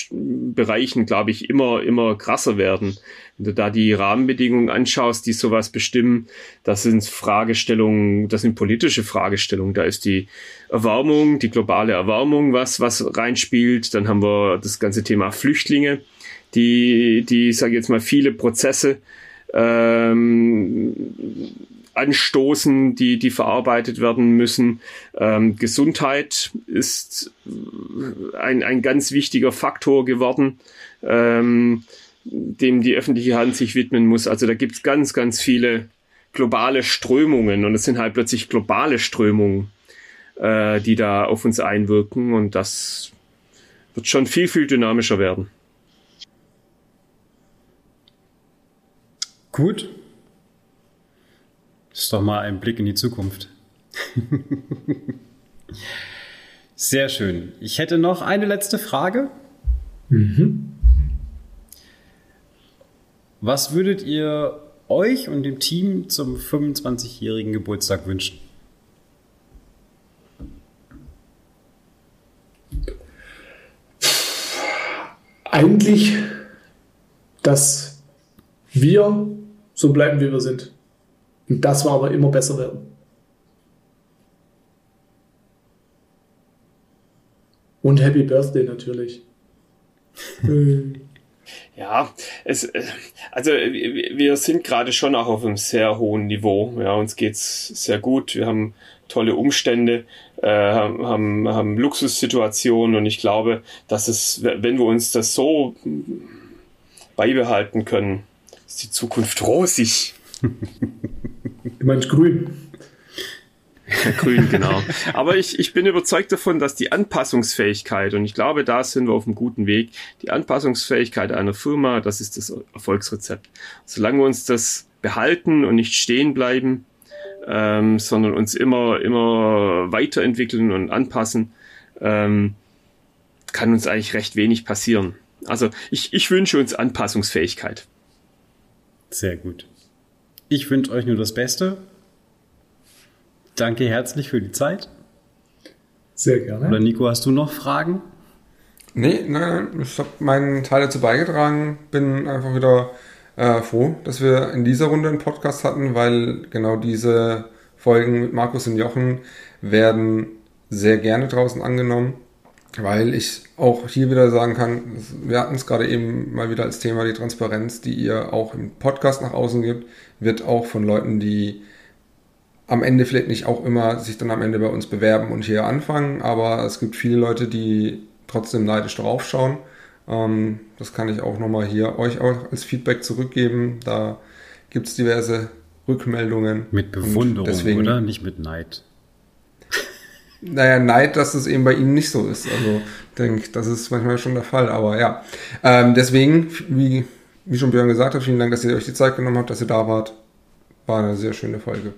Bereichen, glaube ich, immer, immer krasser werden. Wenn du da die Rahmenbedingungen anschaust, die sowas bestimmen, das sind Fragestellungen, das sind politische Fragestellungen. Da ist die Erwärmung, die globale Erwärmung, was, was reinspielt. Dann haben wir das ganze Thema Flüchtlinge, die, die, sage ich jetzt mal, viele Prozesse ähm, anstoßen, die, die verarbeitet werden müssen. Ähm, Gesundheit ist ein, ein ganz wichtiger Faktor geworden, ähm, dem die öffentliche Hand sich widmen muss. Also da gibt's ganz, ganz viele globale Strömungen und es sind halt plötzlich globale Strömungen, äh, die da auf uns einwirken und das wird schon viel, viel dynamischer werden. Gut, das ist doch mal ein Blick in die Zukunft. Sehr schön. Ich hätte noch eine letzte Frage. Mhm. Was würdet ihr euch und dem Team zum 25-jährigen Geburtstag wünschen? Eigentlich, dass wir so bleiben, wie wir sind. Und das war aber immer besser werden. Und Happy Birthday natürlich. ja, es, äh, also wir sind gerade schon auch auf einem sehr hohen Niveau. Ja, uns geht's sehr gut. Wir haben tolle Umstände, äh, haben, haben Luxussituationen und ich glaube, dass es, wenn wir uns das so beibehalten können, ist die Zukunft rosig. Du meinst grün? grün, genau. Aber ich, ich bin überzeugt davon, dass die Anpassungsfähigkeit, und ich glaube, da sind wir auf einem guten Weg, die Anpassungsfähigkeit einer Firma, das ist das Erfolgsrezept. Solange wir uns das behalten und nicht stehen bleiben, ähm, sondern uns immer, immer weiterentwickeln und anpassen, ähm, kann uns eigentlich recht wenig passieren. Also ich, ich wünsche uns Anpassungsfähigkeit. Sehr gut. Ich wünsche euch nur das Beste. Danke herzlich für die Zeit. Sehr gerne. Oder Nico, hast du noch Fragen? Nee, nein, ich habe meinen Teil dazu beigetragen. Bin einfach wieder äh, froh, dass wir in dieser Runde einen Podcast hatten, weil genau diese Folgen mit Markus und Jochen werden sehr gerne draußen angenommen. Weil ich auch hier wieder sagen kann, wir hatten es gerade eben mal wieder als Thema, die Transparenz, die ihr auch im Podcast nach außen gibt, wird auch von Leuten, die am Ende vielleicht nicht auch immer sich dann am Ende bei uns bewerben und hier anfangen, aber es gibt viele Leute, die trotzdem neidisch draufschauen. Ähm, das kann ich auch nochmal hier euch auch als Feedback zurückgeben. Da gibt es diverse Rückmeldungen. Mit Bewunderung, deswegen, oder? Nicht mit Neid naja, Neid, dass es eben bei ihnen nicht so ist. Also ich denke, das ist manchmal schon der Fall. Aber ja, ähm, deswegen, wie, wie schon Björn gesagt hat, vielen Dank, dass ihr euch die Zeit genommen habt, dass ihr da wart. War eine sehr schöne Folge.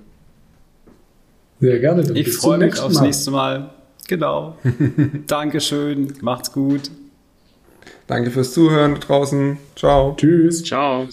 Sehr gerne. Ich freue mich aufs Mal. nächste Mal. Genau. Dankeschön. Macht's gut. Danke fürs Zuhören draußen. Ciao. Tschüss. Ciao.